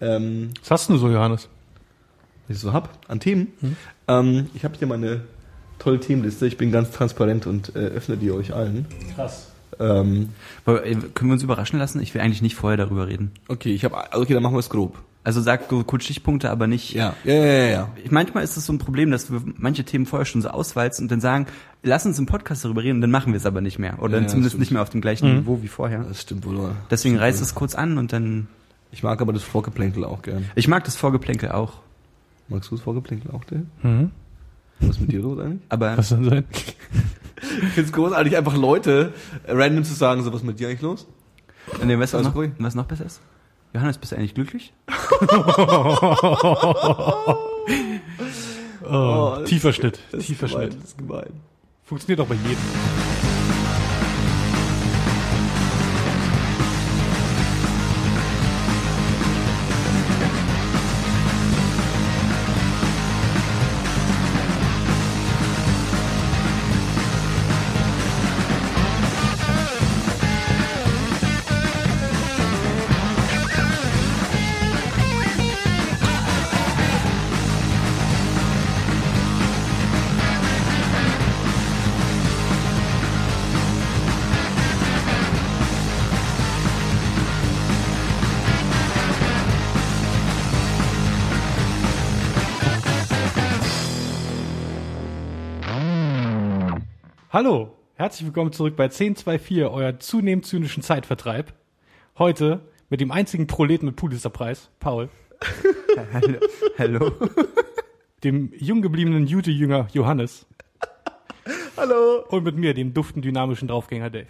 Ähm, Was hast du so, Johannes? was ich so hab an Themen. Ähm, ich habe hier meine tolle Themenliste. Ich bin ganz transparent und äh, öffne die euch allen. Krass. Ähm, Aber, äh, Können wir uns überraschen lassen? Ich will eigentlich nicht vorher darüber reden. okay, ich habe okay, dann machen wir es grob. Also sag so kurz Stichpunkte, aber nicht. Ja, ja, ja, ja. ja. Ich, manchmal ist es so ein Problem, dass wir manche Themen vorher schon so auswalzen und dann sagen, lass uns im Podcast darüber reden, und dann machen wir es aber nicht mehr. Oder Ja, dann zumindest nicht mehr auf dem gleichen Niveau wie vorher. Das stimmt wohl. Deswegen Stimmt reiß wohl. es kurz an und dann. Ich mag aber das Vorgeplänkel auch gern. Ich mag das Vorgeplänkel auch. Magst du das Vorgeplänkel auch, Dave? Mhm. Was ist mit dir los eigentlich? Aber Was soll sein? Ich finde es großartig, einfach Leute äh, random zu sagen, so was ist mit dir eigentlich los? nee, weißt du, was, Also noch, ruhig. was noch besser ist? Johannes, bist du eigentlich glücklich? Oh, das- tiefer Schnitt. Tiefer gemein, Schnitt. Das ist gemein. Funktioniert auch bei jedem. Hallo, herzlich willkommen zurück bei 1024, euer zunehmend zynischen Zeitvertreib. Heute mit dem einzigen Proleten mit Pulitzerpreis, Paul, Hallo. Hallo. dem jung gebliebenen Jute-Jünger Johannes Hallo. und mit mir, dem duften dynamischen Draufgänger Dave.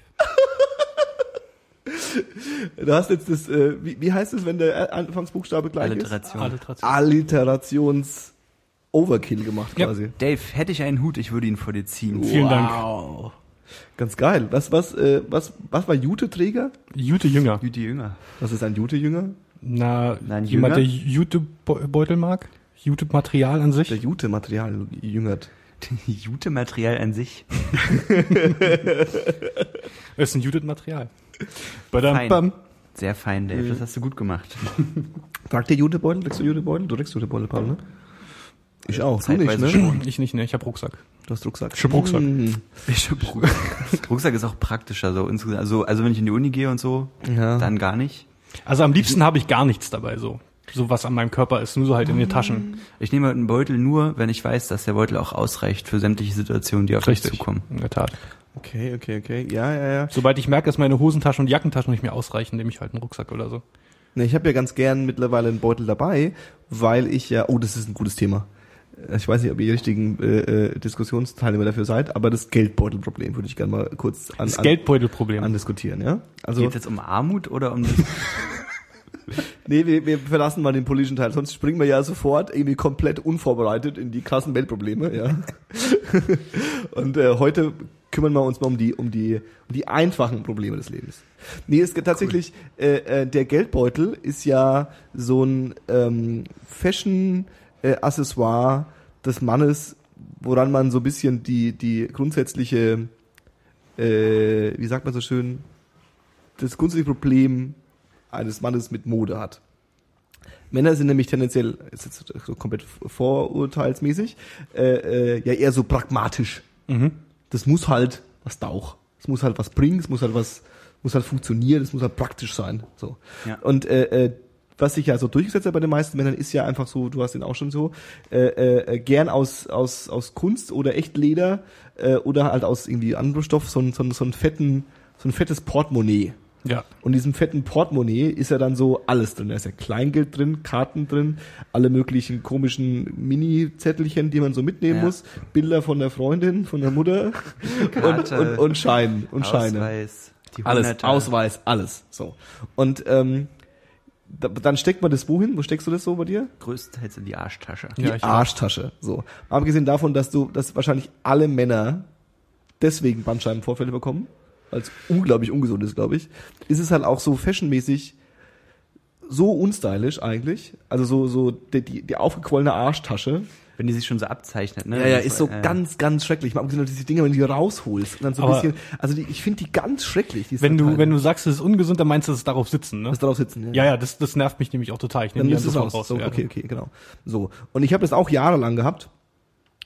Du hast jetzt das, äh, wie, wie heißt es, wenn der Anfangsbuchstabe gleich Alliteration. Alliteration. ist? Alliterations Overkill gemacht Ja. quasi. Dave, hätte ich einen Hut, ich würde ihn vor dir ziehen. Vielen Dank. wow. Ganz geil. Was, was, äh, was, was war Jute-Träger? Jute-Jünger. Jüdi Jünger. Was ist ein Jute-Jünger? Na, Nein, jemand, Jünger? der Jute-Beutel mag? Jute-Material an sich? Der Jute-Material jüngert. Jute-Material an sich. Das ist ein Jute-Material. Badam, Fein. bam. Sehr fein, Dave. Das hast du gut gemacht. Tragt ihr Jutebeutel? Trägst du Jutebeutel? Du trägst Jutebeutel, Paul, ne? Ich auch. Du nicht, ne? schon. Ich nicht, ne? Ich hab Rucksack. Du hast Rucksack. Ich hab Rucksack. Hm. Ich hab Rucksack. Rucksack ist auch praktischer. So insgesamt. Also, also wenn ich in die Uni gehe und so, Ja. dann gar nicht. Also am liebsten habe ich gar nichts dabei, so. So was an meinem Körper ist, nur so halt in den Taschen. Ich nehme einen Beutel nur, wenn ich weiß, dass der Beutel auch ausreicht für sämtliche Situationen, die auf mich zukommen. In der Tat. Okay, okay, okay. Ja, ja, ja. Sobald ich merke, dass meine Hosentaschen und Jackentaschen nicht mehr ausreichen, nehme ich halt einen Rucksack oder so. Ne, ich habe ja ganz gern mittlerweile einen Beutel dabei, weil ich ja, oh, das ist ein gutes Thema. Äh, Ich weiß nicht, ob ihr die richtigen äh, äh, Diskussionsteilnehmer dafür seid, aber das Geldbeutelproblem würde ich gerne mal kurz an, Das an, Geldbeutelproblem. andiskutieren, ja? Also, Geht jetzt um Armut oder um nee, wir, wir verlassen mal den politischen Teil, sonst springen wir ja sofort irgendwie komplett unvorbereitet in die krassen Weltprobleme, ja? Und äh, heute kümmern wir uns mal um die, um die, um die einfachen Probleme des Lebens. Nee, es gibt tatsächlich, äh, äh, der Geldbeutel ist ja so ein ähm, Fashion-Accessoire des Mannes, woran man so ein bisschen die, die grundsätzliche, äh, wie sagt man so schön, das grundsätzliche Problem eines Mannes mit Mode hat. Männer sind nämlich tendenziell, ist jetzt so komplett vorurteilsmäßig, äh, äh, ja eher so pragmatisch. Mhm. Das muss halt was tauch. Es muss halt was bringen, es muss halt was, muss halt funktionieren, es muss halt praktisch sein. So. Ja. Und äh, äh, was sich ja so durchgesetzt hat bei den meisten Männern, ist ja einfach so, du hast ihn auch schon so, äh, äh, gern aus, aus, aus Kunst oder Echtleder äh, oder halt aus irgendwie anderem Stoff so ein, so ein, so ein fetten, so ein fettes Portemonnaie. Ja. Und in diesem fetten Portemonnaie ist ja dann so alles drin. Da ist ja Kleingeld drin, Karten drin, alle möglichen komischen Mini-Zettelchen, die man so mitnehmen Ja. muss, Bilder von der Freundin, von der Mutter und, und, und Schein und Scheine. Ausweis, die Alles. Ausweis, alles. So. Und ähm, da, dann steckt man das wohin? Wo steckst du das so bei dir? Größtenteils in die Arschtasche. Die Ja. Arschtasche. So. Abgesehen davon, dass du, dass wahrscheinlich alle Männer deswegen Bandscheibenvorfälle bekommen, weil es unglaublich ungesund ist, glaube ich, ist es halt auch so fashionmäßig so unstylisch eigentlich. Also so, so die, die, die aufgequollene Arschtasche Wenn die sich schon so abzeichnet, ne? Ja, ja, ist so äh, ganz, ganz schrecklich. Mal abgesehen, diese Dinger, wenn du die rausholst und dann so ein bisschen, also die, ich finde die ganz schrecklich. Die Wenn du, wenn du sagst, es ist ungesund, dann meinst du, es ist darauf sitzen, ne? das darauf sitzen, Ja, ja, das, das nervt mich nämlich auch total. Ich dann nehme die nimmst du dann es raus. raus. So, ja. okay, okay, genau. So. Und ich habe das auch jahrelang gehabt,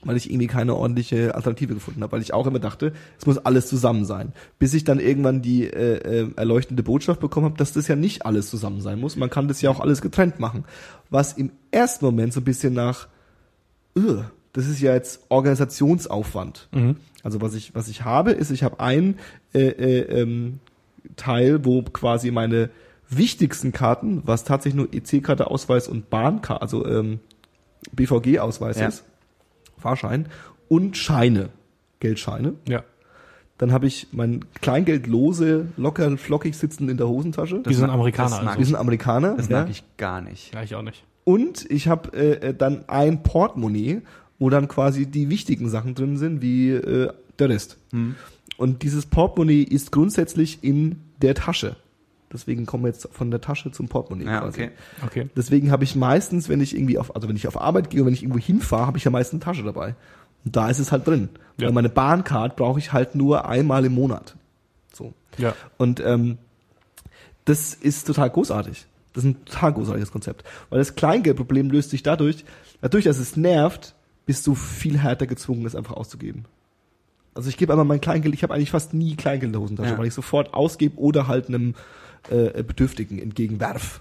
weil ich irgendwie keine ordentliche Alternative gefunden habe, weil ich auch immer dachte, es muss alles zusammen sein. Bis ich dann irgendwann die äh, äh, erleuchtende Botschaft bekommen habe, dass das ja nicht alles zusammen sein muss. Man kann das ja auch alles getrennt machen. Was im ersten Moment so ein bisschen nach, "Ugh, das ist ja jetzt Organisationsaufwand. Mhm. Also was ich was ich habe, ist, ich habe einen äh, äh, ähm, Teil, wo quasi meine wichtigsten Karten, was tatsächlich nur EC-Karte, Ausweis und Bahnkarte, also ähm, BVG-Ausweis Ja. ist, Fahrschein und Scheine, Geldscheine. Ja. Dann habe ich mein Kleingeld lose, locker, flockig sitzen in der Hosentasche. Die sind mag- Amerikaner, das also. Wir sind Amerikaner. Das ja. mag ich gar nicht. Ja, ich auch nicht. Und ich habe äh, äh, dann ein Portemonnaie, wo dann quasi die wichtigen Sachen drin sind, wie äh, der Rest. Und dieses Portemonnaie ist grundsätzlich in der Tasche. Deswegen kommen wir jetzt von der Tasche zum Portemonnaie Ja, quasi. okay. Okay. Deswegen habe ich meistens, wenn ich irgendwie auf, also wenn ich auf Arbeit gehe und wenn ich irgendwo hinfahre, habe ich ja meistens eine Tasche dabei. Und da ist es halt drin. Ja. Weil meine Bahncard brauche ich halt nur einmal im Monat. So. Ja. Und ähm, das ist total großartig. Das ist ein total großartiges Konzept. Weil das Kleingeldproblem löst sich dadurch, dadurch, dass es nervt, bist du viel härter gezwungen, es einfach auszugeben. Also ich gebe einmal mein Kleingeld, ich habe eigentlich fast nie Kleingeld in der Hosentasche, Ja. weil ich sofort ausgebe oder halt einem äh, Bedürftigen entgegenwerf.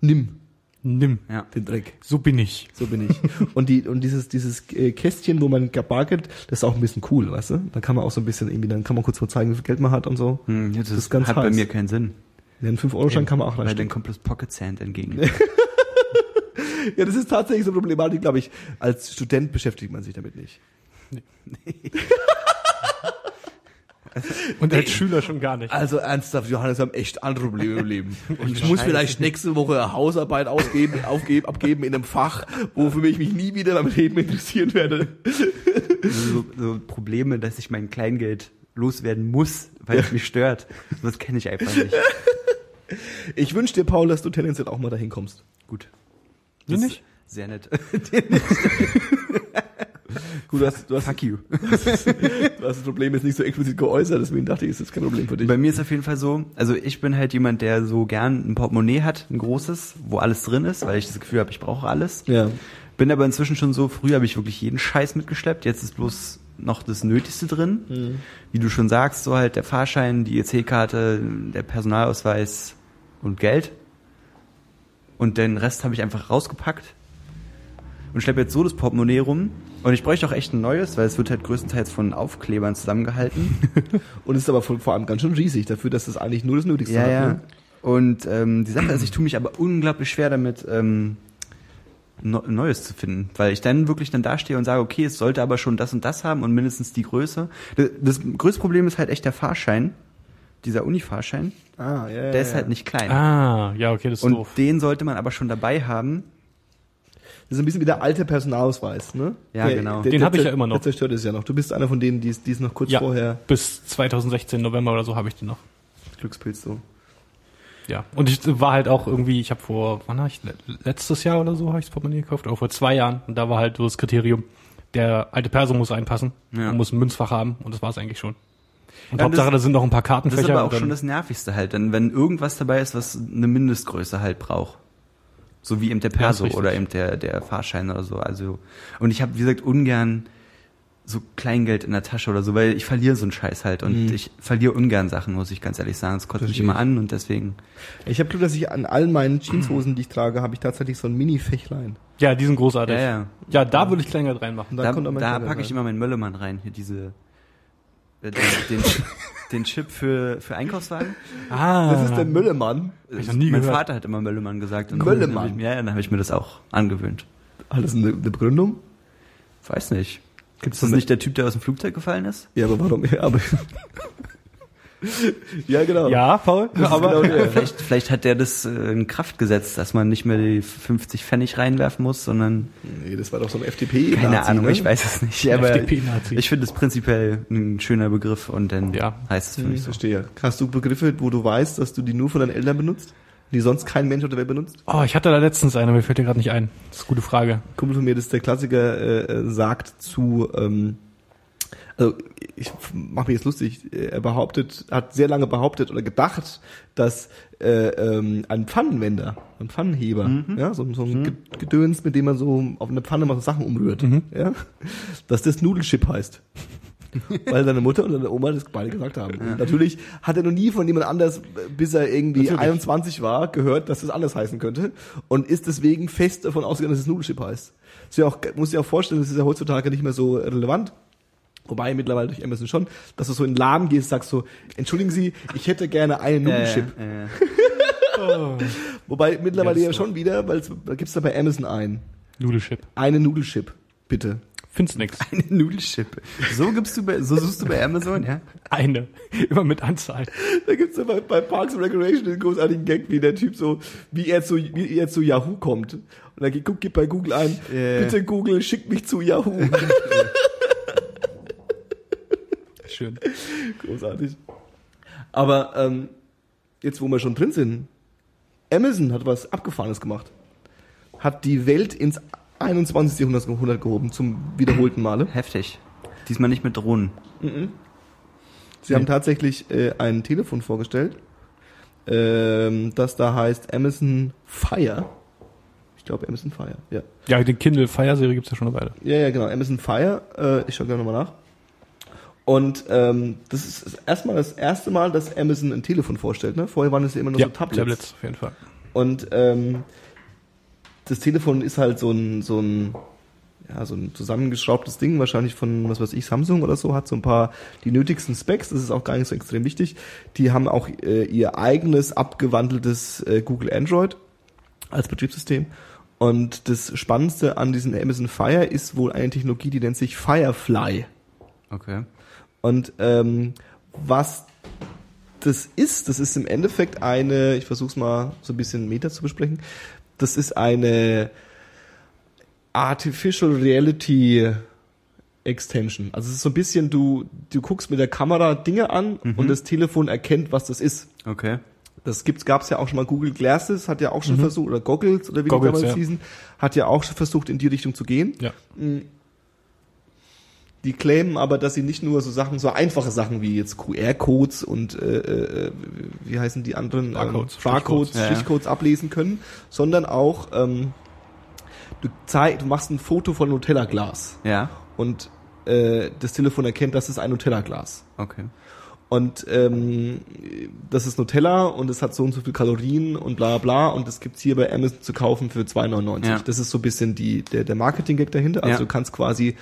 Nimm Nimm. Ja. den Dreck. So bin ich. So bin ich. und die und dieses dieses äh, Kästchen, wo man Bargeld, das ist auch ein bisschen cool, weißt du? Dann kann man auch so ein bisschen irgendwie, dann kann man kurz mal zeigen, wie viel Geld man hat und so. Hm, das, Das ist ganz hat bei heiß. mir keinen Sinn. Ja, einen 5-Euro-Schein kann man auch Weil dann reinstecken. kommt das Pocket Sand entgegen. Ja, das ist tatsächlich so eine Problematik, glaube ich. Als Student beschäftigt man sich damit nicht. Und als Schüler schon gar nicht. Also ernsthaft, Johannes, wir haben echt andere Probleme im Leben. Und ich muss vielleicht nächste Woche Hausarbeit ausgeben, aufgeben, abgeben in einem Fach, wofür ich mich nie wieder meinem Leben interessieren werde. so, so Probleme, dass ich mein Kleingeld loswerden muss, weil es mich stört. Das kenne ich einfach nicht. Ich wünsche dir, Paul, dass du tendenziell auch mal dahin kommst. Gut. Du nicht? Sehr nett. Gut, du hast, du hast, Fuck you. du hast das Problem jetzt nicht so explizit geäußert, deswegen dachte ich, es ist kein Problem für dich. Bei mir ist auf jeden Fall so, also ich bin halt jemand, der so gern ein Portemonnaie hat, ein großes, wo alles drin ist, weil ich das Gefühl habe, ich brauche alles. Ja. Bin aber inzwischen schon so, früher habe ich wirklich jeden Scheiß mitgeschleppt, jetzt ist bloß noch das Nötigste drin. Wie du schon sagst, so halt der Fahrschein, die EC-Karte, der Personalausweis und Geld. Und den Rest habe ich einfach rausgepackt und schleppe jetzt so das Portemonnaie rum. Und ich bräuchte auch echt ein neues, weil es wird halt größtenteils von Aufklebern zusammengehalten. Und ist aber vor, allem ganz schön riesig dafür, dass das eigentlich nur das Nötigste Ja, hat. ja. Ne? Und ähm, die Sache ist, ich tue mich aber unglaublich schwer damit, ähm, Neues zu finden, weil ich dann wirklich dann dastehe und sage, okay, es sollte aber schon das und das haben und mindestens die Größe. Das, das größte Problem ist halt echt der Fahrschein, dieser Unifahrschein. Ah, ja, ja, Der ist ja. halt nicht klein. Ah, ja, okay, das ist und doof. den sollte man aber schon dabei haben. Das ist ein bisschen wie der alte Personalausweis, ne? Ja, Der- genau. Der, Den der hab ich ja immer noch. Der zerstört es ja noch. Du bist einer von denen, die es die es noch kurz Ja, vorher bis 2016 November oder so habe ich den noch. Glückspilz so. Ja, und ich war halt auch irgendwie, ich habe vor, wann habe ich, le- letztes Jahr oder so habe ich das Portemonnaie gekauft, oder vor zwei Jahren. Und da war halt so das Kriterium, der alte Perso muss einpassen Ja. und muss ein Münzfach haben und das war es eigentlich schon. Und Ja, Hauptsache, das- da sind noch ein paar Das Kartenfächer. ist aber auch schon das Nervigste halt, denn wenn irgendwas dabei ist, was eine Mindestgröße halt braucht. So wie eben der Perso richtig. oder eben der, der Fahrschein oder so. Also, und ich habe, wie gesagt, ungern so Kleingeld in der Tasche oder so, weil ich verliere so einen Scheiß halt und Mhm. ich verliere ungern Sachen, muss ich ganz ehrlich sagen. Das kotzt mich immer an und deswegen. Ich habe Glück, dass ich an allen meinen Jeanshosen, die ich trage, habe ich tatsächlich so ein Mini-Fächlein. ja, die sind großartig. Ja, ja. Ja, da würde ich Kleingeld reinmachen. Da, da Kleingeld packe ich rein. immer meinen Möllemann rein, hier diese den, den, den Chip für, für Einkaufswagen. Ah, Das ist der Müllemann. ich noch nie mein gehört. Vater hat immer Möllemann gesagt. Und hab ich- Ja, ja, dann habe ich mir das auch angewöhnt. Hat das eine, eine Begründung? Weiß nicht. Gibt's Ist das nicht der Typ, der aus dem Flugzeug gefallen ist? Ja, aber warum? Ja, aber ja genau. Ja, Paul, Das ist aber genau. Vielleicht, vielleicht hat der das äh, in Kraft gesetzt, dass man nicht mehr die 50 Pfennig reinwerfen muss, sondern Nee, das war doch so ein FDP. keine Nazi, Ahnung, ne? ich weiß es nicht. Aber FDP-Nazi. ich finde es prinzipiell ein schöner Begriff und dann Ja. heißt es für mich so. verstehe. Hast du Begriffe, wo du weißt, dass du die nur von deinen Eltern benutzt? die sonst kein Mensch auf der Welt benutzt? Oh, ich hatte da letztens eine, mir fällt dir gerade nicht ein. Das ist eine gute Frage. Kumpel von mir, das ist der Klassiker, äh, äh, sagt zu, ähm, also ich mache mich jetzt lustig, er behauptet, hat sehr lange behauptet oder gedacht, dass äh, ähm, ein Pfannenwender, ein Pfannenheber, ja, so, so ein Ge- Gedöns, mit dem man so auf eine Pfanne mal so Sachen umrührt, ja, dass das Nudelchip heißt. Weil seine Mutter und seine Oma das beide gesagt haben. Und Natürlich hat er noch nie von jemand anders, bis er irgendwie Natürlich. 21 war, gehört, dass das anders heißen könnte und ist deswegen fest davon ausgegangen, dass es Nudelchip heißt. Das ist ja auch, muss ich auch vorstellen, das ist ja heutzutage nicht mehr so relevant. Wobei mittlerweile durch Amazon schon, dass du so in den Laden gehst, sagst so, entschuldigen Sie, ich hätte gerne einen Nudelchip. Äh, äh, Wobei mittlerweile Ja, schon wieder, weil es- da gibt's da bei Amazon einen. Nudelchip. Einen Nudelchip, bitte. Find's nix. eine Nudelchip. So gibst du bei, so suchst du bei Amazon, ja? Eine. Immer mit Anzahl. Da gibt's ja bei, bei Parks and Recreation den großartigen Gag, wie der Typ so, wie er zu, wie er zu Yahoo kommt. Und er geht, guckt, gibt bei Google ein, Ja. bitte Google, schick mich zu Yahoo. Schön. Großartig. Aber ähm, jetzt, wo wir schon drin sind, Amazon hat was Abgefahrenes gemacht. Hat die Welt ins 21. Jahrhundert gehoben, zum wiederholten Male. Heftig. Diesmal nicht mit Drohnen. Sie haben tatsächlich äh, ein Telefon vorgestellt, ähm, das da heißt Amazon Fire. Ich glaube Amazon Fire, ja. Ja, die Kindle Fire Serie gibt's ja schon eine Weile. Ja, ja, genau. Amazon Fire. Äh, ich schaue gerne nochmal nach. Und ähm, das ist erstmal das erste Mal, dass Amazon ein Telefon vorstellt. Ne? Vorher waren es ja immer nur ja, so Tablets. Tablets auf jeden Fall. Und ähm, das Telefon ist halt so ein, so ein, ja, so ein zusammengeschraubtes Ding, wahrscheinlich von, was weiß ich, Samsung oder so, hat so ein paar, die nötigsten Specs, das ist auch gar nicht so extrem wichtig. Die haben auch äh, ihr eigenes abgewandeltes äh, Google Android als Betriebssystem. Und das Spannendste an diesem Amazon Fire ist wohl eine Technologie, die nennt sich Firefly. Okay. Und ähm, was das ist, das ist im Endeffekt eine, ich versuche es mal so ein bisschen Meta zu besprechen, das ist eine Artificial Reality Extension. Also es ist so ein bisschen, du, du guckst mit der Kamera Dinge an und das Telefon erkennt, was das ist. Okay. Das gibt's, gab's ja auch schon mal. Google Glasses hat ja auch schon versucht, oder Goggles oder wie Goggles, die damals ja. hießen, hat ja auch schon versucht, in die Richtung zu gehen. Ja. Die claimen aber, dass sie nicht nur so Sachen, so einfache Sachen wie jetzt QR-Codes und äh, äh, wie heißen die anderen Barcodes, ähm, Barcodes, Strichcodes, ja, ja. Ablesen können, sondern auch ähm, du zeig, du machst ein Foto von Nutella-Glas Ja. und äh, das Telefon erkennt, das ist ein Nutella-Glas. Okay. Und ähm, das ist Nutella und es hat so und so viel Kalorien und bla bla und das gibt's hier bei Amazon zu kaufen für 2,99. Ja. Das ist so ein bisschen die, der, der Marketing-Gag dahinter. Also Ja. du kannst quasi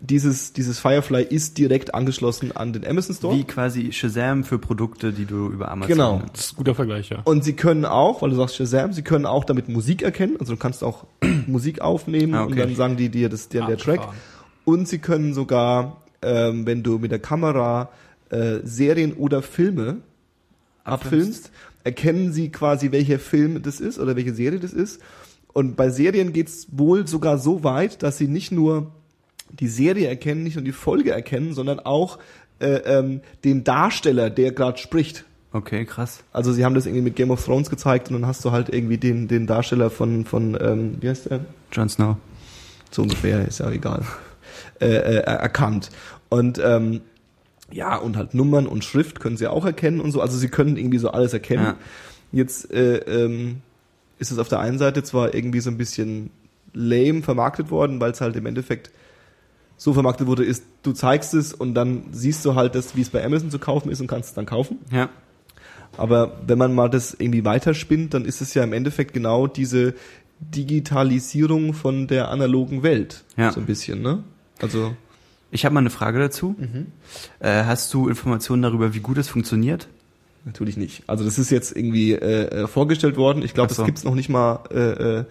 dieses, dieses Firefly ist direkt angeschlossen an den Amazon Store. Wie quasi Shazam für Produkte, die du über Amazon. Genau. Das ist ein guter Vergleich, ja. Und sie können auch, weil du sagst Shazam, sie können auch damit Musik erkennen. Also du kannst auch Musik aufnehmen Ah, okay. und dann sagen die dir, das ist der, der Track. Und sie können sogar, ähm, wenn du mit der Kamera äh, Serien oder Filme abfilmst, erkennen sie quasi, welcher Film das ist oder welche Serie das ist. Und bei Serien geht's wohl sogar so weit, dass sie nicht nur die Serie erkennen, nicht nur die Folge erkennen, sondern auch äh, ähm, den Darsteller, der gerade spricht. Okay, krass. Also sie haben das irgendwie mit Game of Thrones gezeigt und dann hast du halt irgendwie den, den Darsteller von, von ähm, wie heißt der? Jon Snow. So ungefähr, ist ja egal. Äh, äh, erkannt. Und ähm, ja, und halt Nummern und Schrift können sie auch erkennen und so. Also sie können irgendwie so alles erkennen. Ja. Jetzt äh, ähm, ist es auf der einen Seite zwar irgendwie so ein bisschen lame vermarktet worden, weil es halt im Endeffekt so vermarktet wurde, ist, du zeigst es und dann siehst du halt das, wie es bei Amazon zu kaufen ist und kannst es dann kaufen. Ja. Aber wenn man mal das irgendwie weiterspinnt, dann ist es ja im Endeffekt genau diese Digitalisierung von der analogen Welt. Ja. So ein bisschen, ne? Also, Ich habe mal eine Frage dazu. Äh, hast du Informationen darüber, wie gut es funktioniert? natürlich nicht. Also das ist jetzt irgendwie äh, äh, vorgestellt worden. Ich glaube, so. das gibt's noch nicht mal äh, äh,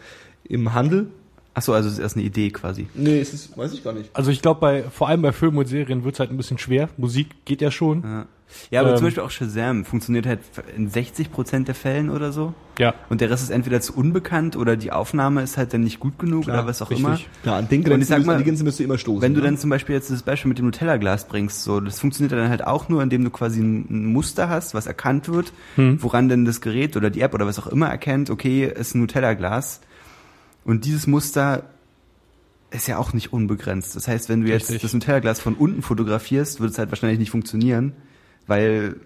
im Handel. Achso, also es ist erst eine Idee quasi. Nee, es ist, weiß ich gar nicht. Also ich glaube, bei vor allem bei Filmen und Serien wird's halt ein bisschen schwer. Musik geht ja schon. Ja. Ja, aber Ähm, zum Beispiel auch Shazam funktioniert halt in 60% der Fällen oder so. Ja, Und der Rest ist entweder zu unbekannt oder die Aufnahme ist halt dann nicht gut genug Klar, oder was auch richtig. immer. Ja, an den Und ich Grenzen, mal, an die Grenzen müsst du immer stoßen. Wenn du ne? dann zum Beispiel jetzt das Beispiel mit dem Nutella-Glas bringst, so, das funktioniert dann halt auch nur, indem du quasi ein, ein Muster hast, was erkannt wird, Hm. woran denn das Gerät oder die App oder was auch immer erkennt, okay, ist ein Nutella-Glas. Und dieses Muster ist ja auch nicht unbegrenzt. Das heißt, wenn du jetzt Richtig. das Nutella-Glas von unten fotografierst, wird es halt wahrscheinlich nicht funktionieren, weil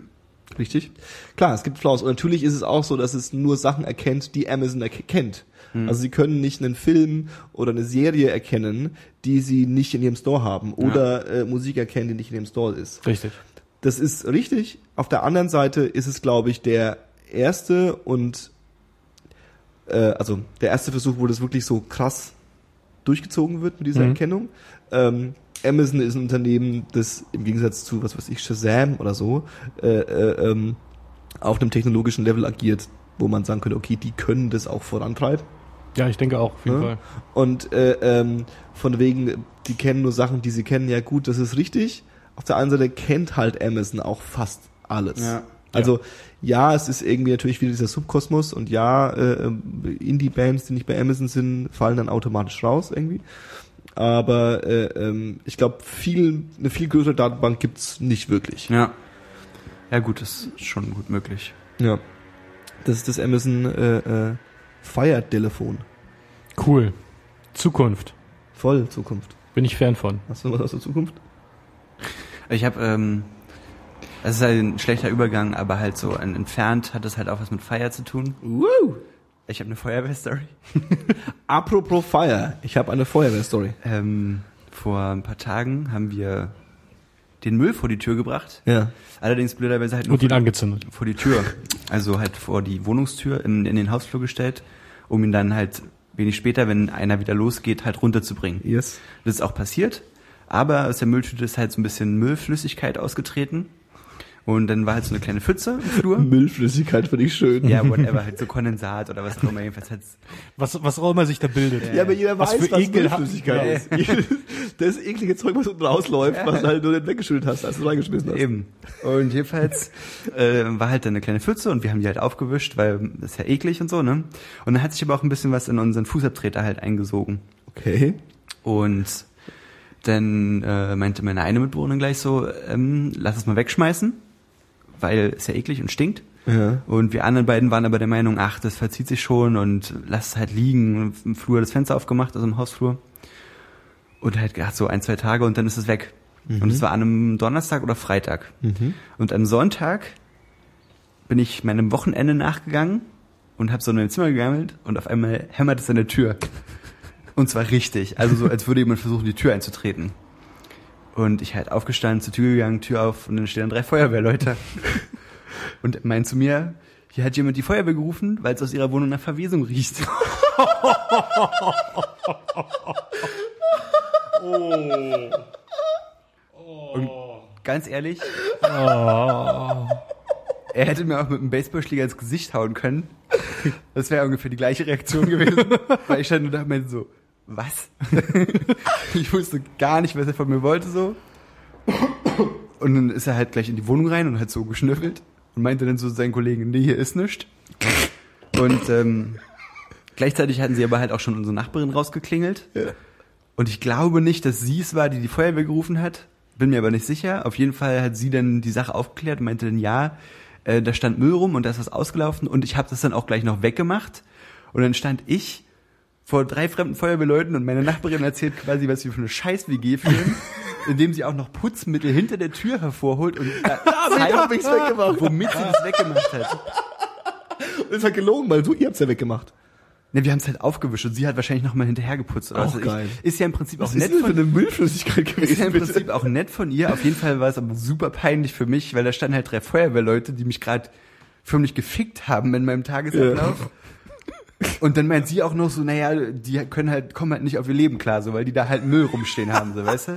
Richtig. Klar, es gibt Flaws. Und natürlich ist es auch so, dass es nur Sachen erkennt, die Amazon erkennt. Also sie können nicht einen Film oder eine Serie erkennen, die sie nicht in ihrem Store haben. Oder äh, Musik erkennen, die nicht in ihrem Store ist. richtig. Das ist richtig. Auf der anderen Seite ist es, glaube ich, der erste und äh, also der erste Versuch, wo das wirklich so krass durchgezogen wird mit dieser Mhm. Erkennung. Ähm, Amazon ist ein Unternehmen, das im Gegensatz zu, was weiß ich, Shazam oder so, äh, äh, ähm, auf einem technologischen Level agiert, wo man sagen könnte, okay, die können das auch vorantreiben. Ja, ich denke auch, auf jeden Ne? Fall. Und äh, ähm, von wegen, die kennen nur Sachen, die sie kennen, ja gut, das ist richtig. Auf der anderen Seite kennt halt Amazon auch fast alles. Ja. Also ja, es ist irgendwie natürlich wieder dieser Subkosmos und ja, äh, ähm, Indie-Bands, die nicht bei Amazon sind, fallen dann automatisch raus irgendwie. Aber äh, ähm, ich glaube, viel, eine viel größere Datenbank gibt's nicht wirklich. ja. Ja gut, das ist schon gut möglich. Ja. Das ist das Amazon äh, äh, Fire-Telefon. Cool. Zukunft. Voll Zukunft. Bin ich Fan von. Hast du noch was aus der Zukunft? Ich habe, ähm, es ist halt ein schlechter Übergang, aber halt so ein, entfernt hat es halt auch was mit Feier zu tun. Woo! Ich habe eine Feuerwehr-Story. Apropos Fire, ich habe eine Feuerwehr-Story. Ähm, vor ein paar Tagen haben wir den Müll vor die Tür gebracht. Ja. Allerdings blöderweise halt nur Und ihn vor, angezündet. vor die Tür. Also halt vor die Wohnungstür in, in den Hausflur gestellt, um ihn dann halt wenig später, wenn einer wieder losgeht, halt runterzubringen. Yes. Das ist auch passiert, aber aus der Mülltüte ist halt so ein bisschen Müllflüssigkeit ausgetreten. Und dann war halt so eine kleine Pfütze im Flur. Müllflüssigkeit finde ich schön. Ja, whatever, halt so Kondensat oder was auch immer. Jedenfalls hat's, Was, was auch immer sich da bildet. Ja, aber jeder Was weiß, für was Ekel- Müllflüssigkeit ist. Das eklige Zeug, was unten rausläuft, was du halt nur nicht weggeschüttet hast, als du reingeschmissen hast. Eben. Und jedenfalls äh, war halt dann eine kleine Pfütze und wir haben die halt aufgewischt, weil das ist ja eklig und so, ne? Und dann hat sich aber auch ein bisschen was in unseren Fußabtreter halt eingesogen. Okay. Und dann äh, meinte meine eine Mitbewohnerin gleich so, ähm, lass es mal wegschmeißen, weil es ja eklig und stinkt. Ja. Und wir anderen beiden waren aber der Meinung, ach, das verzieht sich schon und lass es halt liegen. Im Flur das Fenster aufgemacht, also im Hausflur. Und halt gedacht, so ein, zwei Tage und dann ist es weg. Und es war an einem Donnerstag oder Freitag. Mhm. Und am Sonntag bin ich meinem Wochenende nachgegangen und habe so in mein Zimmer gegammelt und auf einmal hämmert es an der Tür. Und zwar richtig. Also so, als würde jemand versuchen, die Tür einzutreten. Und ich halt aufgestanden, zur Tür gegangen, Tür auf und dann stehen dann drei Feuerwehrleute. Und meinen zu mir, hier hat jemand die Feuerwehr gerufen, weil es aus ihrer Wohnung nach Verwesung riecht. Und ganz ehrlich, er hätte mir auch mit einem Baseballschläger ins Gesicht hauen können. Das wäre ungefähr die gleiche Reaktion gewesen. Weil ich stand nur da und meinte so, was? ich wusste gar nicht, was er von mir wollte so. Und dann ist er halt gleich in die Wohnung rein und hat so geschnüffelt und meinte dann so zu seinen Kollegen, nee, hier ist nichts. Und ähm, gleichzeitig hatten sie aber halt auch schon unsere Nachbarin rausgeklingelt. Und ich glaube nicht, dass sie es war, die die Feuerwehr gerufen hat. Bin mir aber nicht sicher. Auf jeden Fall hat sie dann die Sache aufgeklärt und meinte dann, ja, äh, da stand Müll rum und da ist was ausgelaufen und ich habe das dann auch gleich noch weggemacht. Und dann stand ich vor drei fremden Feuerwehrleuten und meine Nachbarin erzählt quasi, was wir für eine Scheiß-WG führen, indem sie auch noch Putzmittel hinter der Tür hervorholt und da zeigt, hab ich's weggemacht. womit sie das weggemacht hat. Das ist halt gelogen, weil du, ihr habt's ja weggemacht. Ne, wir haben es halt aufgewischt und sie hat wahrscheinlich noch mal hinterher geputzt. Oder Auch ich. geil. Ist ja im Prinzip auch Was nett ist von eine Müllflüssigkeit ist gewesen? ja im bitte? Prinzip auch nett von ihr. Auf jeden Fall war es aber super peinlich für mich, weil da standen halt drei Feuerwehrleute, die mich gerade förmlich gefickt haben in meinem Tagesablauf. Und dann meint sie auch noch so, naja, die können halt, kommen halt nicht auf ihr Leben klar, so, weil die da halt Müll rumstehen haben, so, weißt du?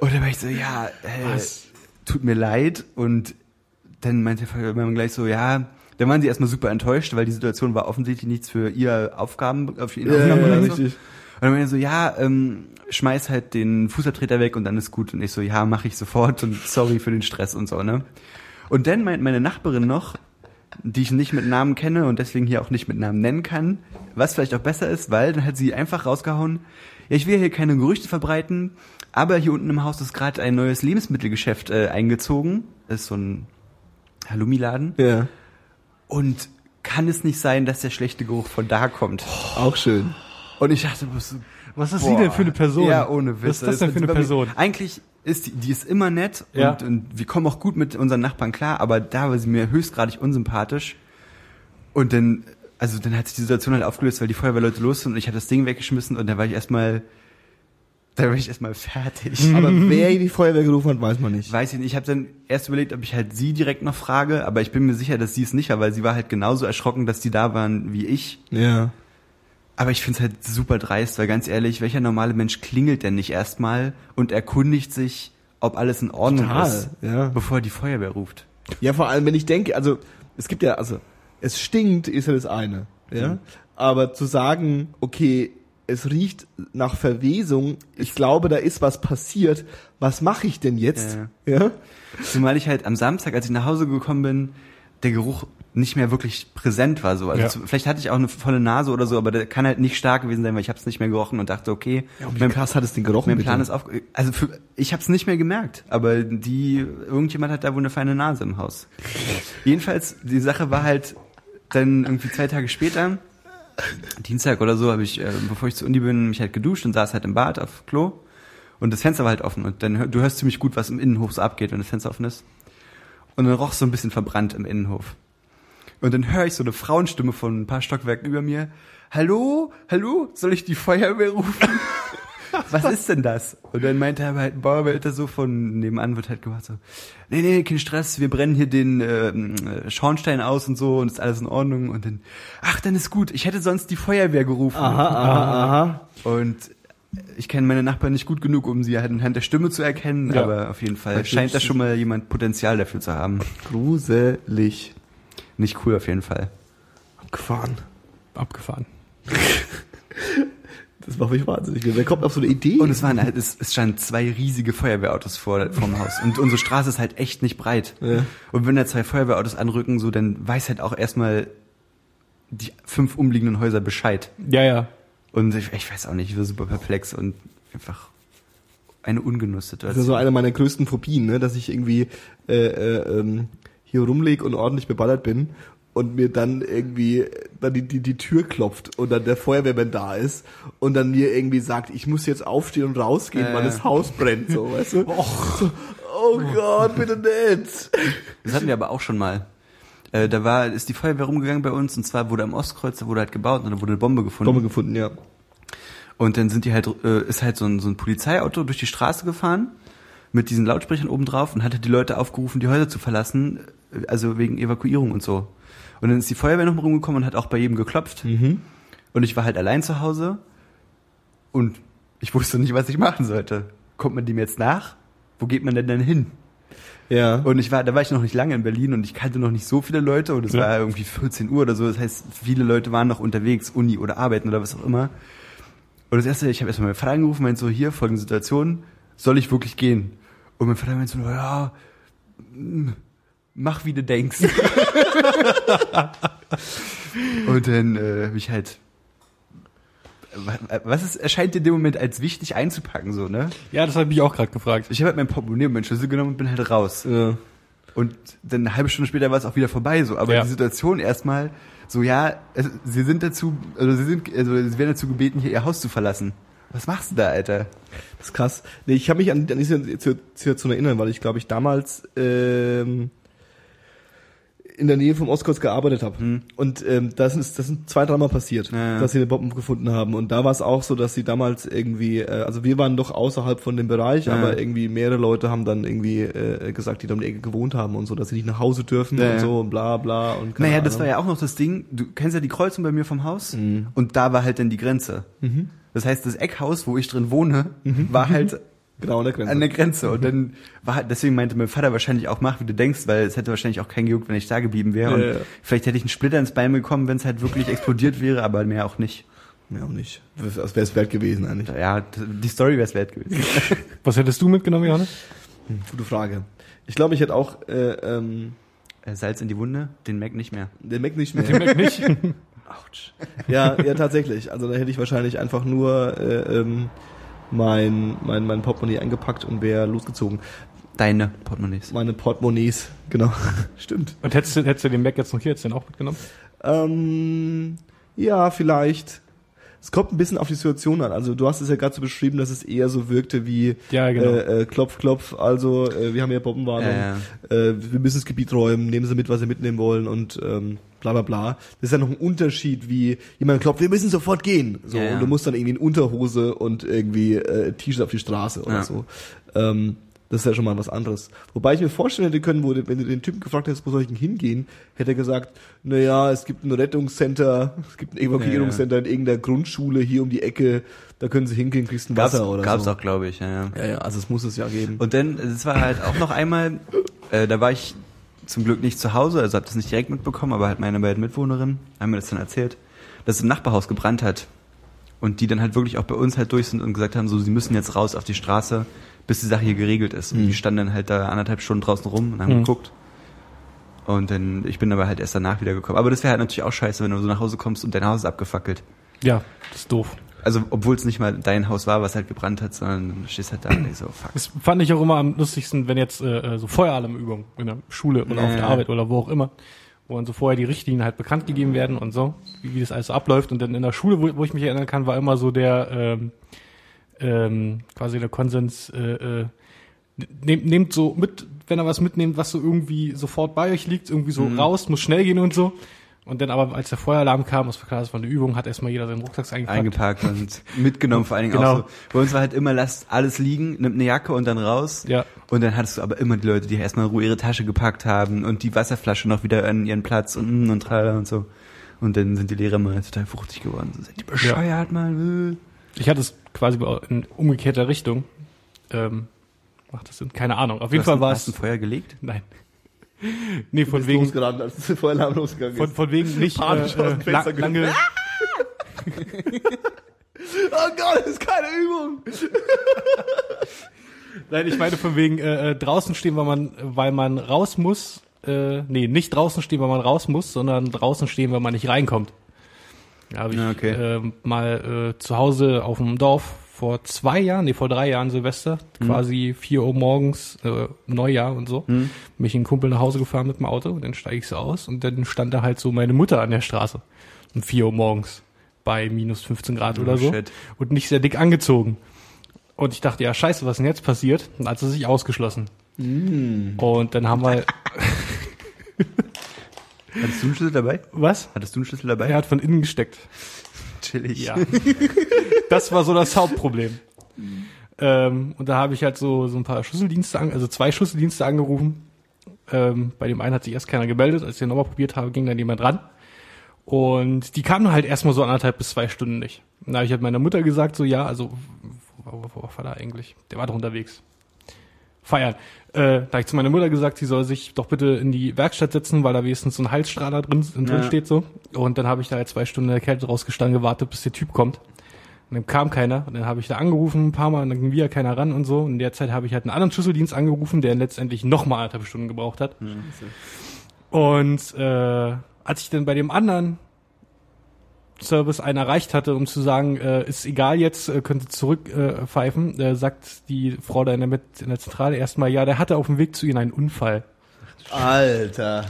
Und dann war ich so, ja, äh, tut mir leid. Und dann meinte Feuerwehrmann gleich so, ja, dann waren sie erstmal super enttäuscht, weil die Situation war offensichtlich nichts für ihr Aufgaben, auf ihre Ja, Aufgaben ja, oder so. richtig. Und dann meinte er so, ja, ähm, schmeiß halt den Fußabtreter weg und dann ist gut. Und ich so, ja, mache ich sofort und sorry für den Stress und so, ne? Und dann meint meine Nachbarin noch, die ich nicht mit Namen kenne und deswegen hier auch nicht mit Namen nennen kann, was vielleicht auch besser ist, weil dann hat sie einfach rausgehauen, ja, ich will hier keine Gerüchte verbreiten, aber hier unten im Haus ist gerade ein neues Lebensmittelgeschäft äh, eingezogen. Das ist so ein Halloumi-Laden. Ja. Und kann es nicht sein, dass der schlechte Geruch von da kommt? Auch schön. Und ich dachte, was, Was ist boah. sie denn für eine Person? Ja, ohne Witz. Was ist das denn für eine Person? Eigentlich ist die, die ist immer nett Ja. und, und wir kommen auch gut mit unseren Nachbarn klar, aber da war sie mir höchstgradig unsympathisch. Und dann, also dann hat sich die Situation halt aufgelöst, weil die Feuerwehrleute los sind und ich hatte das Ding weggeschmissen und da war ich erstmal, da war ich erstmal fertig. Aber wer die Feuerwehr gerufen hat, weiß man nicht. Weiß ich nicht. Ich habe dann erst überlegt, ob ich halt sie direkt noch frage, aber ich bin mir sicher, dass sie es nicht war, weil sie war halt genauso erschrocken, dass die da waren wie ich. Ja. Aber ich find's halt super dreist, weil ganz ehrlich, welcher normale Mensch klingelt denn nicht erstmal und erkundigt sich, ob alles in Ordnung Total, ist, ja. bevor er die Feuerwehr ruft? Ja, vor allem, wenn ich denke, also es gibt ja, also es stinkt, ist ja das eine, ja. Mhm. Aber zu sagen, okay, es riecht nach Verwesung, ich glaube, da ist was passiert. Was mache ich denn jetzt? Ja. Zumal ich halt am Samstag, als ich nach Hause gekommen bin, der Geruch nicht mehr wirklich präsent war. So. Also Ja. zu- vielleicht hatte ich auch eine volle Nase oder so, aber der kann halt nicht stark gewesen sein, weil ich habe es nicht mehr gerochen und dachte, okay, Wie mein, krass hat es den gerochen? mein bitte? Plan ist auf. Also für, ich habe es nicht mehr gemerkt, aber die irgendjemand hat da wohl eine feine Nase im Haus. Jedenfalls die Sache war halt dann irgendwie zwei Tage später, Dienstag oder so, habe ich, äh, bevor ich zur Uni bin, mich halt geduscht und saß halt im Bad auf Klo und das Fenster war halt offen und dann du hörst ziemlich gut, was im Innenhof so abgeht, wenn das Fenster offen ist. Und dann roch so ein bisschen verbrannt im Innenhof. Und dann höre ich so eine Frauenstimme von ein paar Stockwerken über mir. Hallo, hallo, soll ich die Feuerwehr rufen? Was ist denn das? Und dann meinte er halt ein Bauarbeiter so von nebenan wird halt gemacht so, nee, nee, kein Stress, wir brennen hier den ähm, äh, Schornstein aus und so und ist alles in Ordnung. Und dann, ach, dann ist gut, ich hätte sonst die Feuerwehr gerufen. Aha, aha, aha. Und ich kenne meine Nachbarn nicht gut genug, um sie halt anhand der Stimme zu erkennen, Ja. aber auf jeden Fall scheint da schon mal jemand Potenzial dafür zu haben. Gruselig. Nicht cool auf jeden Fall. Abgefahren. Abgefahren. Das macht mich wahnsinnig. Wer kommt auf so eine Idee? Und es waren halt, es, es standen zwei riesige Feuerwehrautos vor vorm Haus. Und unsere Straße ist halt echt nicht breit. Ja. Und wenn da zwei Feuerwehrautos anrücken, so, dann weiß halt auch erstmal die fünf umliegenden Häuser Bescheid. Ja, ja. Und ich, ich weiß auch nicht, ich war super perplex und einfach eine Das Ungenusssituation. ist so eine meiner größten Phobien, ne? dass ich irgendwie äh, äh, ähm, hier rumleg und ordentlich beballert bin und mir dann irgendwie dann die, die, die Tür klopft und dann der Feuerwehrmann da ist und dann mir irgendwie sagt, ich muss jetzt aufstehen und rausgehen, Ja, weil das Haus brennt, so, weißt du? So, oh Gott, bitte nicht. Das hatten wir aber auch schon mal. Äh, da war, ist die Feuerwehr rumgegangen bei uns und zwar wurde am Ostkreuz, da wurde halt gebaut und da wurde eine Bombe gefunden. Bombe gefunden, ja. Und dann sind die halt, äh, ist halt so ein, so ein Polizeiauto durch die Straße gefahren mit diesen Lautsprechern oben drauf und hatte die Leute aufgerufen, die Häuser zu verlassen, äh, also wegen Evakuierung und so. Und dann ist die Feuerwehr noch mal rumgekommen und hat auch bei jedem geklopft. Mhm. Und ich war halt allein zu Hause und ich wusste nicht, was ich machen sollte. Kommt man dem jetzt nach? Wo geht man denn dann hin? Ja. Und ich war, da war ich noch nicht lange in Berlin und ich kannte noch nicht so viele Leute und es Ja. war irgendwie 14 Uhr oder so. Das heißt, viele Leute waren noch unterwegs, Uni oder arbeiten oder was auch immer. Und das erste, ich habe erstmal meinen Vater angerufen, meinte so, hier, folgende Situation, soll ich wirklich gehen? Und mein Vater meinte so, ja, mm, mach wie du denkst. und dann äh, habe ich halt, wa- was ist, erscheint dir in dem Moment als wichtig einzupacken, so, ne? Ja, das habe ich mich auch gerade gefragt. Ich habe halt mein Portemonnaie und meinen Schlüssel genommen und bin halt raus. ja. Und dann eine halbe Stunde später war es auch wieder vorbei, so. Aber Ja. die Situation erstmal, so, ja, also, sie sind dazu, also sie sind, also sie werden dazu gebeten, hier ihr Haus zu verlassen. Was machst du da, Alter? Das ist krass. Nee, ich kann mich an, an diese Situation erinnern, weil ich glaube ich damals ähm, in der Nähe vom Ostkreuz gearbeitet habe. Hm. Und ähm, das ist das sind zwei, dreimal passiert, Ja, ja. dass sie eine Bombe gefunden haben. Und da war es auch so, dass sie damals irgendwie, äh, also wir waren doch außerhalb von dem Bereich, Ja. aber irgendwie mehrere Leute haben dann irgendwie äh, gesagt, die da um die Ecke gewohnt haben und so, dass sie nicht nach Hause dürfen und so und bla bla und keine Naja, das Ahnung. war ja auch noch das Ding, du kennst ja die Kreuzung bei mir vom Haus Mhm. und da war halt dann die Grenze. Das heißt, das Eckhaus, wo ich drin wohne, Mhm. war halt genau an der Grenze. an der Grenze. Und dann war halt, deswegen meinte mein Vater wahrscheinlich auch, mach wie du denkst, weil es hätte wahrscheinlich auch keinen gejuckt, wenn ich da geblieben wäre. Ja, Und ja. vielleicht hätte ich einen Splitter ins Bein bekommen, wenn es halt wirklich explodiert wäre, aber mehr auch nicht. Mehr auch nicht. Das wäre es wert gewesen eigentlich. Ja, die Story wäre es wert gewesen. Was hättest du mitgenommen, Johannes? Hm, Gute Frage. Ich glaube, ich hätte auch äh, ähm, Äh, Salz in die Wunde, den Mac nicht mehr. den Mac nicht mehr. Den Mac nicht. Autsch. Ja, ja, tatsächlich. Also da hätte ich wahrscheinlich einfach nur äh, ähm, mein, mein, mein Portemonnaie eingepackt und wäre losgezogen. Deine Portemonnaies. Meine Portemonnaies, genau. Stimmt. Und hättest du, hättest du den Mac jetzt noch hier, hättest du den auch mitgenommen? Ähm, ja, vielleicht. Es kommt ein bisschen auf die Situation an. Also du hast es ja gerade so beschrieben, dass es eher so wirkte wie Ja, genau. äh, äh, Klopf, Klopf, also äh, wir haben ja Bombenwarnung, Ja, Äh, wir müssen das Gebiet räumen, nehmen Sie mit, was Sie mitnehmen wollen und ähm, bla bla bla. Das ist ja noch ein Unterschied, wie jemand klopft, wir müssen sofort gehen. So, Ja, ja. Und du musst dann irgendwie in Unterhose und irgendwie äh, T-Shirt auf die Straße oder Ja. so. Ähm, das ist ja schon mal was anderes. Wobei ich mir vorstellen hätte können, wo, wenn du den Typen gefragt hättest, wo soll ich denn hingehen, hätte er gesagt, na ja, es gibt ein Rettungscenter, es gibt ein Evakuierungscenter in irgendeiner Grundschule hier um die Ecke, da können sie hingehen, kriegst ein Gab's, Wasser oder gab's so. auch, glaube ich, ja, ja. Ja, ja, also es muss es ja geben. Und dann, es war halt auch noch einmal, äh, da war ich zum Glück nicht zu Hause, also habe das nicht direkt mitbekommen, aber halt meine beiden Mitwohnerinnen haben mir das dann erzählt, dass es im Nachbarhaus gebrannt hat. Und die dann halt wirklich auch bei uns halt durch sind und gesagt haben, so, sie müssen jetzt raus auf die Straße, bis die Sache hier geregelt ist. Und Mhm. die standen dann halt da anderthalb Stunden draußen rum und haben Mhm. geguckt. Und dann, ich bin aber halt erst danach wiedergekommen. Aber das wäre halt natürlich auch scheiße, wenn du so nach Hause kommst und dein Haus ist abgefackelt. ja, das ist doof. Also, obwohl es nicht mal dein Haus war, was halt gebrannt hat, sondern du stehst halt da und denkst so, fuck. Das fand ich auch immer am lustigsten, wenn jetzt äh, äh, so Feueralarmübungen in der Schule oder auf Ja. der Arbeit oder wo auch immer, wo dann so vorher die Richtlinien halt bekannt gegeben werden und so, wie, wie das alles so abläuft. Und dann in der Schule, wo, wo ich mich erinnern kann, war immer so der ähm, ähm, quasi der Konsens, äh, äh, nehmt, nehmt so mit, wenn er was mitnehmt, was so irgendwie sofort bei euch liegt, irgendwie so Mhm. raus, muss schnell gehen und so. Und dann aber, als der Feueralarm kam, das war klar, das war eine Übung, hat erstmal jeder seinen Rucksack eingepackt. eingepackt und mitgenommen vor allen Dingen Genau. auch so. Bei uns war halt immer, lasst alles liegen, nimmt eine Jacke und dann raus. Ja. Und dann hattest du aber immer die Leute, die erstmal in Ruhe ihre Tasche gepackt haben und die Wasserflasche noch wieder an ihren Platz und mm, und tralala und so. Und dann sind die Lehrer mal total fruchtig geworden. So, seid ihr bescheuert, mal. Ich hatte es quasi in umgekehrter Richtung. Ähm, macht das Sinn? Keine Ahnung. Auf jeden Fall war Hast du es. ein Feuer gelegt? Nein. Nee, von wegen, losgeraten, als der Feueralarm losgegangen von, ist. von wegen nicht Panisch äh, äh, Fenster lang, lange, oh Gott, das ist keine Übung. Nein, ich meine von wegen äh, äh, draußen stehen, weil man, weil man raus muss. Äh, nee, nicht draußen stehen, weil man raus muss, sondern draußen stehen, weil man nicht reinkommt. Da habe ich Ja, okay. ähm, mal äh, zu Hause auf dem Dorf vor zwei Jahren, nee, vor drei Jahren Silvester, quasi vier Uhr morgens, äh, Neujahr und so, Hm? bin ich einen Kumpel nach Hause gefahren mit dem Auto und dann steige ich so aus und dann stand da halt so meine Mutter an der Straße um vier Uhr morgens bei minus 15 Grad oder Oh, so shit. und nicht sehr dick angezogen. Und ich dachte, ja, scheiße, was ist denn jetzt passiert? Und dann hat sie sich ausgeschlossen. Und dann haben wir, Hattest du einen Schlüssel dabei? was? Hattest du einen Schlüssel dabei? Er hat von innen gesteckt. Chillig. Ja. das war so das Hauptproblem. Ähm, und da habe ich halt so, so ein paar Schlüsseldienste, an, also zwei Schlüsseldienste angerufen. Ähm, bei dem einen hat sich erst keiner gemeldet. Als ich den nochmal probiert habe, ging dann jemand ran. Und die kamen halt erstmal so anderthalb bis zwei Stunden nicht. Und da habe ich halt meiner Mutter gesagt, so ja, also, wo, wo, wo war der eigentlich? Der war doch unterwegs. Feiern. Äh, da habe ich zu meiner Mutter gesagt, sie soll sich doch bitte in die Werkstatt setzen, weil da wenigstens so ein Halsstrahler drin, drin Ja. steht so. Und dann habe ich da halt zwei Stunden in der Kälte rausgestanden, gewartet, bis der Typ kommt. Und dann kam keiner. Und dann habe ich da angerufen ein paar Mal und dann ging wieder keiner ran und so. Und in der Zeit habe ich halt einen anderen Schlüsseldienst angerufen, der letztendlich noch mal anderthalb Stunden gebraucht hat. Und äh, als ich dann bei dem anderen Service einen erreicht hatte, um zu sagen, äh, ist egal jetzt, äh, könnt ihr zurückpfeifen, äh, pfeifen, äh, sagt die Frau da in der, in der Zentrale erstmal, ja, der hatte auf dem Weg zu ihnen einen Unfall. Alter.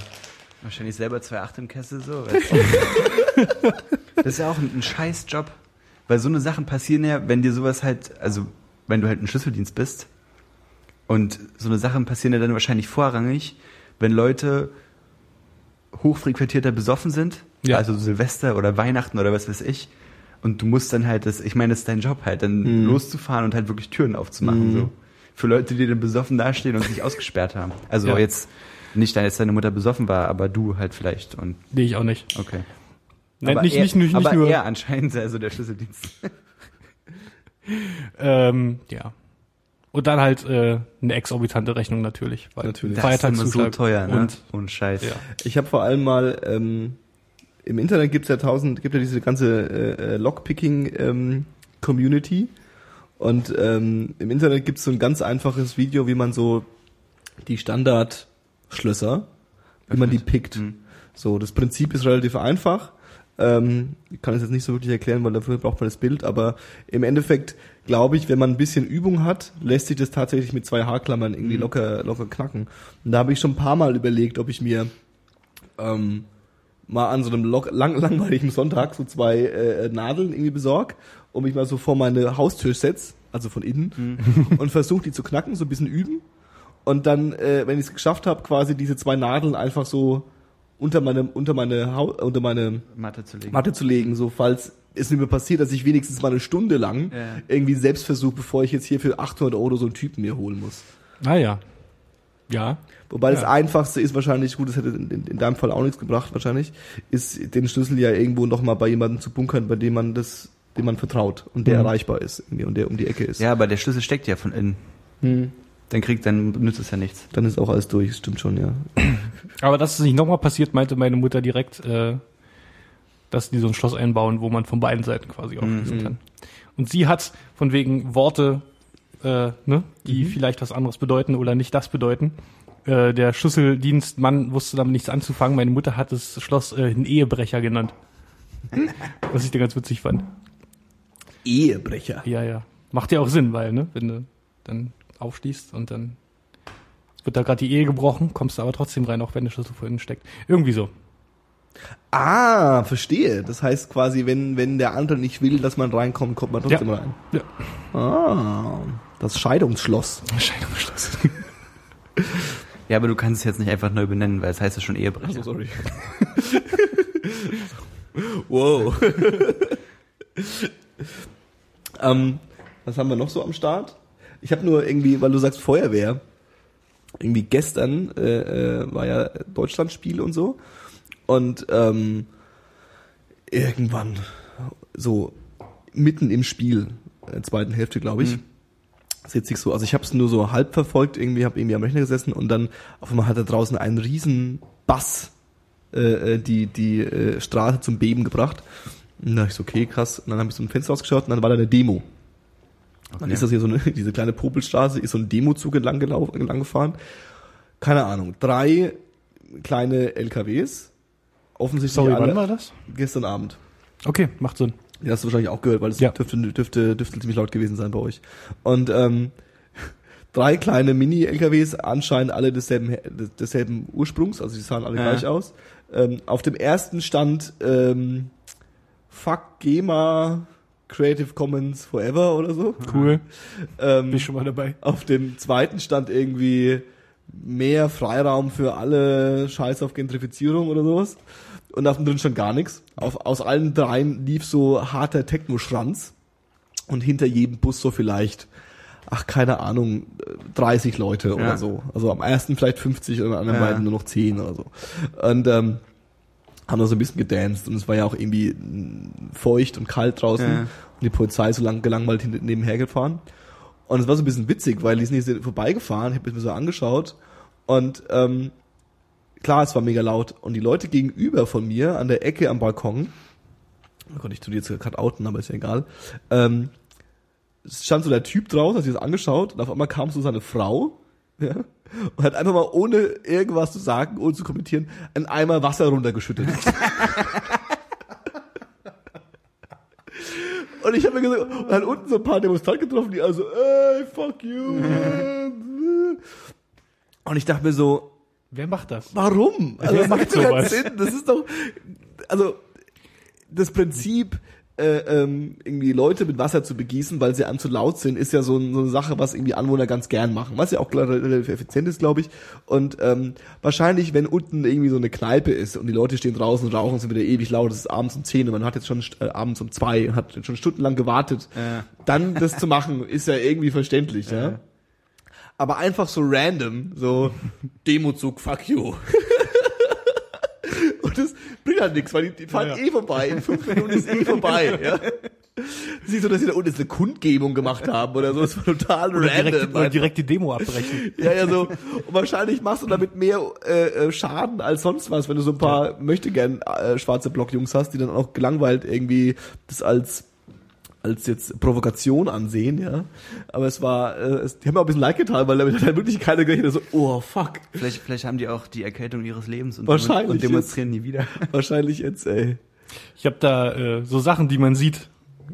Wahrscheinlich selber 2,8 im Kessel so. das ist ja auch ein, ein scheiß Job. Weil so eine Sachen passieren ja, wenn dir sowas halt, also wenn du halt ein Schlüsseldienst bist und so eine Sachen passieren ja dann wahrscheinlich vorrangig, wenn Leute hochfrequentierter besoffen sind, Ja. also Silvester oder Weihnachten oder was weiß ich, und du musst dann halt, das, ich meine, das ist dein Job halt, dann loszufahren und halt wirklich Türen aufzumachen, so. Für Leute, die dann besoffen dastehen und sich ausgesperrt haben. Also Ja. jetzt nicht, dass deine Mutter besoffen war, aber du halt vielleicht und Nee, ich auch nicht. okay. Nein, aber nicht, er, nicht, nicht, aber nicht nur. er anscheinend also der Schlüsseldienst. Ähm, ja. Und dann halt äh, eine exorbitante Rechnung natürlich. Weil Natürlich. Das ist immer so teuer, ne? Und Und Scheiß. ja. Ich habe vor allem mal ähm, im Internet gibt's ja tausend, gibt ja diese ganze äh, äh, Lockpicking-Community. und ähm, im Internet gibt's so ein ganz einfaches Video, wie man so die Standardschlösser, wie man die pickt. Mhm. So, das Prinzip ist relativ einfach. Ähm, ich kann es jetzt nicht so wirklich erklären, weil dafür braucht man das Bild, aber im Endeffekt glaube ich, wenn man ein bisschen Übung hat, lässt sich das tatsächlich mit zwei Haarklammern irgendwie Mhm. locker, locker knacken. Und da habe ich schon ein paar Mal überlegt, ob ich mir ähm, mal an so einem lang, langweiligen Sonntag so zwei äh, Nadeln irgendwie besorg und mich mal so vor meine Haustür setz, also von innen, Mhm. und versuche die zu knacken, so ein bisschen üben. Und dann, äh, wenn ich es geschafft habe, quasi diese zwei Nadeln einfach so unter meine, unter meine, unter meine Matte zu legen. Matte zu legen, so falls es mir passiert, dass ich wenigstens mal eine Stunde lang Ja. irgendwie selbst versuche, bevor ich jetzt hier für 800 Euro so einen Typen mir holen muss. Naja. Ja. Wobei das Ja. einfachste ist wahrscheinlich, gut, das hätte in, in, in deinem Fall auch nichts gebracht wahrscheinlich, ist den Schlüssel ja irgendwo noch mal bei jemandem zu bunkern, bei dem man das, dem man vertraut und der Mhm. erreichbar ist irgendwie und der um die Ecke ist. Ja, aber der Schlüssel steckt ja von innen. Hm. Dann kriegt, dann nützt es ja nichts. Dann ist auch alles durch, stimmt schon, ja. Aber dass es nicht nochmal passiert, meinte meine Mutter direkt, äh, dass die so ein Schloss einbauen, wo man von beiden Seiten quasi aufschließen Mhm. kann. Und sie hat von wegen Worte, äh, ne, die Mhm. vielleicht was anderes bedeuten oder nicht das bedeuten. Äh, der Schlüsseldienstmann wusste damit nichts anzufangen. Meine Mutter hat das Schloss äh, einen Ehebrecher genannt. Was ich da ganz witzig fand. Ehebrecher. Ja, ja. Macht ja auch Sinn, weil, ne, wenn du dann aufschließt und dann wird da gerade die Ehe gebrochen, kommst du aber trotzdem rein, auch wenn der Schlüssel vorhin steckt. Irgendwie so. Ah, verstehe. Das heißt quasi, wenn, wenn der andere nicht will, dass man reinkommt, kommt man trotzdem rein. Ja. Ah, das Scheidungsschloss. Scheidungsschloss. Ja, aber du kannst es jetzt nicht einfach neu benennen, weil es heißt ja schon Ehebrecher. Achso, sorry. wow. ähm, was haben wir noch so am Start? Ich habe nur irgendwie, weil du sagst Feuerwehr, irgendwie gestern äh, äh, war ja Deutschlandspiel und so und ähm, irgendwann so mitten im Spiel, äh, zweiten Hälfte glaube ich, Mhm. sitze ich so, also ich habe es nur so halb verfolgt, irgendwie habe irgendwie am Rechner gesessen und dann auf einmal hat er draußen einen riesen Bass äh, äh, die die äh, Straße zum Beben gebracht. Und dann dachte ich so, okay, krass. Und dann habe ich so ein Fenster rausgeschaut und dann war da eine Demo. Dann Okay. ist das hier so eine, diese kleine Popelstraße, ist so ein Demozug entlang, gelaufen, entlang gefahren. Keine Ahnung, drei kleine LKWs. Offensichtlich Sorry, alle wann war das? gestern Abend. Okay, macht Sinn. Den hast du wahrscheinlich auch gehört, weil es Ja. dürfte, dürfte, dürfte ziemlich laut gewesen sein bei euch. Und ähm, drei kleine Mini-LKWs, anscheinend alle desselben, des- desselben Ursprungs, also die sahen alle Ja. gleich aus. Ähm, auf dem ersten stand ähm, Fuck GEMA Creative Commons Forever oder so. Cool. Ähm, Bin ich schon mal dabei. auf dem zweiten stand irgendwie mehr Freiraum für alle, Scheiß auf Gentrifizierung oder sowas. Und auf dem dritten stand gar nichts. Auf, aus allen dreien lief so harter Techno-Schranz. Und hinter jedem Bus so vielleicht, ach, keine Ahnung, 30 Leute oder Ja. so. Also am ersten vielleicht 50 und am anderen Ja. beiden nur noch 10 oder so. Und ähm, haben da so ein bisschen gedanced und es war ja auch irgendwie feucht und kalt draußen Ja. und die Polizei so lang gelangweilt nebenher gefahren. Und es war so ein bisschen witzig, weil die sind hier vorbeigefahren, ich habe mir so angeschaut und ähm, klar, es war mega laut und die Leute gegenüber von mir an der Ecke am Balkon, oh Gott, ich tu die jetzt gerade outen, aber ist ja egal, ähm, es stand so der Typ draußen, hat sich das angeschaut und auf einmal kam so seine Frau, ja, und hat einfach mal ohne irgendwas zu sagen, ohne zu kommentieren, einen Eimer Wasser runtergeschüttet. Und ich habe mir gesagt, und dann unten so ein paar Demonstranten getroffen, die also, ey, fuck you. Und ich dachte mir so, Wer macht das? warum? Also, Wer das macht macht doch keinen sowas? Sinn. Das ist doch, also, das Prinzip, äh, ähm, irgendwie Leute mit Wasser zu begießen, weil sie einem zu laut sind, ist ja so, so eine Sache, was irgendwie Anwohner ganz gern machen, was ja auch relativ effizient ist, glaube ich. Und ähm, wahrscheinlich, wenn unten irgendwie so eine Kneipe ist und die Leute stehen draußen und rauchen, sind wieder ewig laut, es ist abends um 10 und man hat jetzt schon äh, abends um zwei und hat schon stundenlang gewartet, Ja. dann das zu machen, ist ja irgendwie verständlich. Ja. Aber einfach so random, so Demozug, fuck you. Das bringt halt nichts, weil die, die fahren Ja, ja. eh vorbei. In fünf Minuten ist eh vorbei. Ja. ist nicht so, dass sie da unten eine Kundgebung gemacht haben oder so. Das war total Oder random. direkt, oder direkt die Demo abbrechen. Ja, ja, so. Und wahrscheinlich machst du damit mehr äh, äh, Schaden als sonst was, wenn du so ein paar möchte gern äh, schwarze Blockjungs hast, die dann auch gelangweilt irgendwie das als als jetzt Provokation ansehen, ja. Aber es war, äh, es, die haben mir auch ein bisschen leid getan, weil damit hat halt wirklich keiner gerechnet, so, oh fuck. Vielleicht, vielleicht haben die auch die Erkältung ihres Lebens und, Wahrscheinlich und demonstrieren nie wieder. Wahrscheinlich jetzt, ey. Ich habe da äh, so Sachen, die man sieht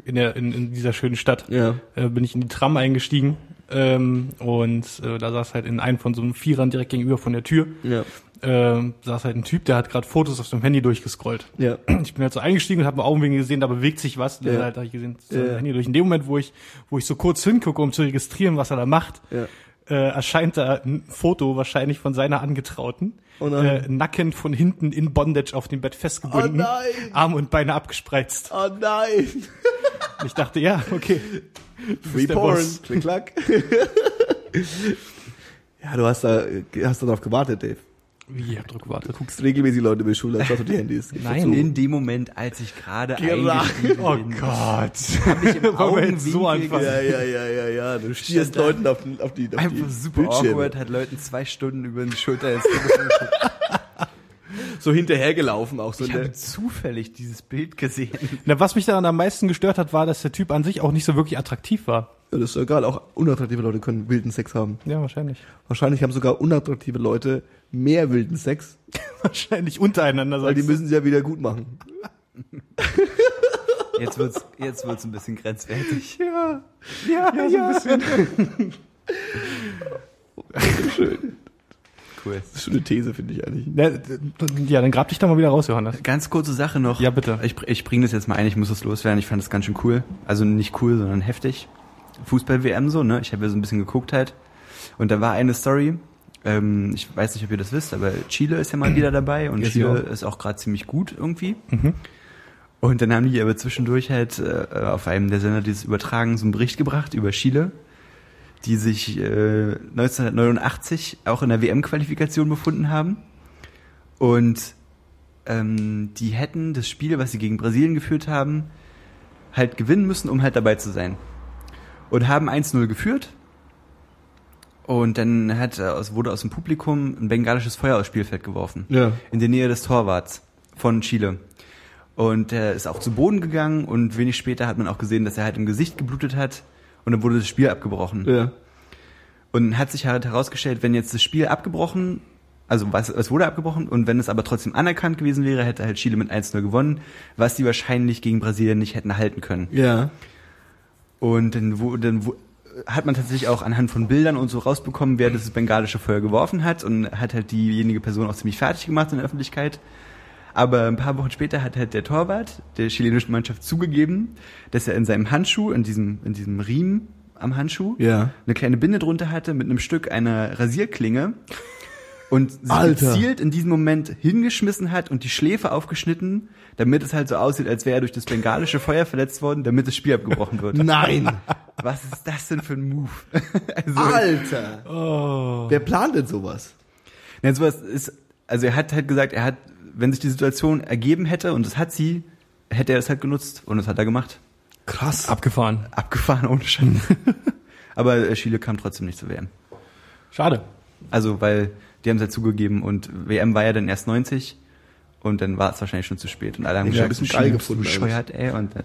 in, der, in, in dieser schönen Stadt. Ja. Äh, bin ich in die Tram eingestiegen ähm, und äh, da saß halt in einem von so einem Vierern direkt gegenüber von der Tür. Ja. Äh, saß halt ein Typ, der hat gerade Fotos auf dem Handy durchgescrollt. Ja. Ich bin halt so eingestiegen und habe mit Augenwinkel gesehen, da bewegt sich was. Und Ja. dann halt habe ich gesehen, so Ja. Handy durch. In dem Moment, wo ich, wo ich so kurz hingucke, um zu registrieren, was er da macht, Ja. äh, erscheint da ein Foto wahrscheinlich von seiner Angetrauten. Oh. Äh, nackend von hinten in Bondage auf dem Bett festgebunden. Oh. Arm und Beine abgespreizt. Oh nein. Ich dachte, ja, okay. Free Porn. Klick, klack. ja, du hast da, hast darauf gewartet, Dave. Wie, ich hab drauf gewartet. guckst regelmäßig Leute über die Schule, schaust auf die Handys. Nein. In dem Moment, als ich gerade Gerade. eingestiegen Oh bin, Gott. habe ich im jetzt so Augenwinkel anfangen? Ja, ja, ja, ja, ja. Du stierst. Leuten auf, den- auf die, auf Einfach die super Bildschirme. awkward, hat Leuten zwei Stunden über die Schulter ins Telefon geguckt. So hinterhergelaufen auch so. Ich habe zufällig dieses Bild gesehen. Na, was mich daran am meisten gestört hat, war, dass der Typ an sich auch nicht so wirklich attraktiv war. ja, das ist egal, auch unattraktive Leute können wilden Sex haben. Ja, wahrscheinlich. Wahrscheinlich haben sogar unattraktive Leute mehr wilden Sex, Wahrscheinlich untereinander. weil die müssen sie ja wieder gut machen. Jetzt wird's, jetzt wird's ein bisschen grenzwertig. Ja, ja, ja. so ein bisschen. Cool. Das ist schon eine These, finde ich eigentlich. Ja, dann grab dich da mal wieder raus, Johannes. Ganz kurze Sache noch. Ja, bitte. Ich, ich bringe das jetzt mal ein, ich muss das loswerden. Ich fand das ganz schön cool. Also nicht cool, sondern heftig. Fußball-WM so, ne? Ich habe ja so ein bisschen geguckt halt. Und da war eine Story, ähm, ich weiß nicht, ob ihr das wisst, aber Chile ist ja mal wieder dabei und Ja, Chile auch. ist auch gerade ziemlich gut irgendwie. Mhm. Und dann haben die aber zwischendurch halt äh, auf einem der Sender dieses Übertragen so einen Bericht gebracht über Chile, die sich äh, 1989 auch in der WM-Qualifikation befunden haben. Und ähm, die hätten das Spiel, was sie gegen Brasilien geführt haben, halt gewinnen müssen, um halt dabei zu sein. Und haben 1-0 geführt. Und dann hat, äh, wurde aus dem Publikum ein bengalisches Feuer aufs Spielfeld geworfen Ja. in der Nähe des Torwarts von Chile. Und er ist auch zu Boden gegangen und wenig später hat man auch gesehen, dass er halt im Gesicht geblutet hat und dann wurde das Spiel abgebrochen. Ja. Und dann hat sich halt herausgestellt, wenn jetzt das Spiel abgebrochen, also was, es wurde abgebrochen und wenn es aber trotzdem anerkannt gewesen wäre, hätte halt Chile mit 1-0 gewonnen, was die wahrscheinlich gegen Brasilien nicht hätten halten können. Ja. Und dann, wo, dann wo, hat man tatsächlich auch anhand von Bildern und so rausbekommen, wer das bengalische Feuer geworfen hat und hat halt diejenige Person auch ziemlich fertig gemacht in der Öffentlichkeit. Aber ein paar Wochen später hat halt der Torwart der chilenischen Mannschaft zugegeben, dass er in seinem Handschuh, in diesem, in diesem Riemen am Handschuh, Ja. eine kleine Binde drunter hatte mit einem Stück einer Rasierklinge und sie Alter. gezielt in diesem Moment hingeschmissen hat und die Schläfe aufgeschnitten, damit es halt so aussieht, als wäre er durch das bengalische Feuer verletzt worden, damit das Spiel abgebrochen wird. Nein. Was ist das denn für ein Move? also, Alter. Oh. Wer plant denn sowas? ja, sowas ist, also er hat halt gesagt, er hat, wenn sich die Situation ergeben hätte und das hat sie, hätte er es halt genutzt und das hat er gemacht. Krass. Abgefahren. Abgefahren ohne Schande. Aber Chile kam trotzdem nicht zur WM. Schade. Also, weil die haben es halt zugegeben und WM war ja dann erst 90 und dann war es wahrscheinlich schon zu spät und alle haben Ich hab gesagt, ein bisschen Chile geil gefunden bescheuert, ey. Und, äh,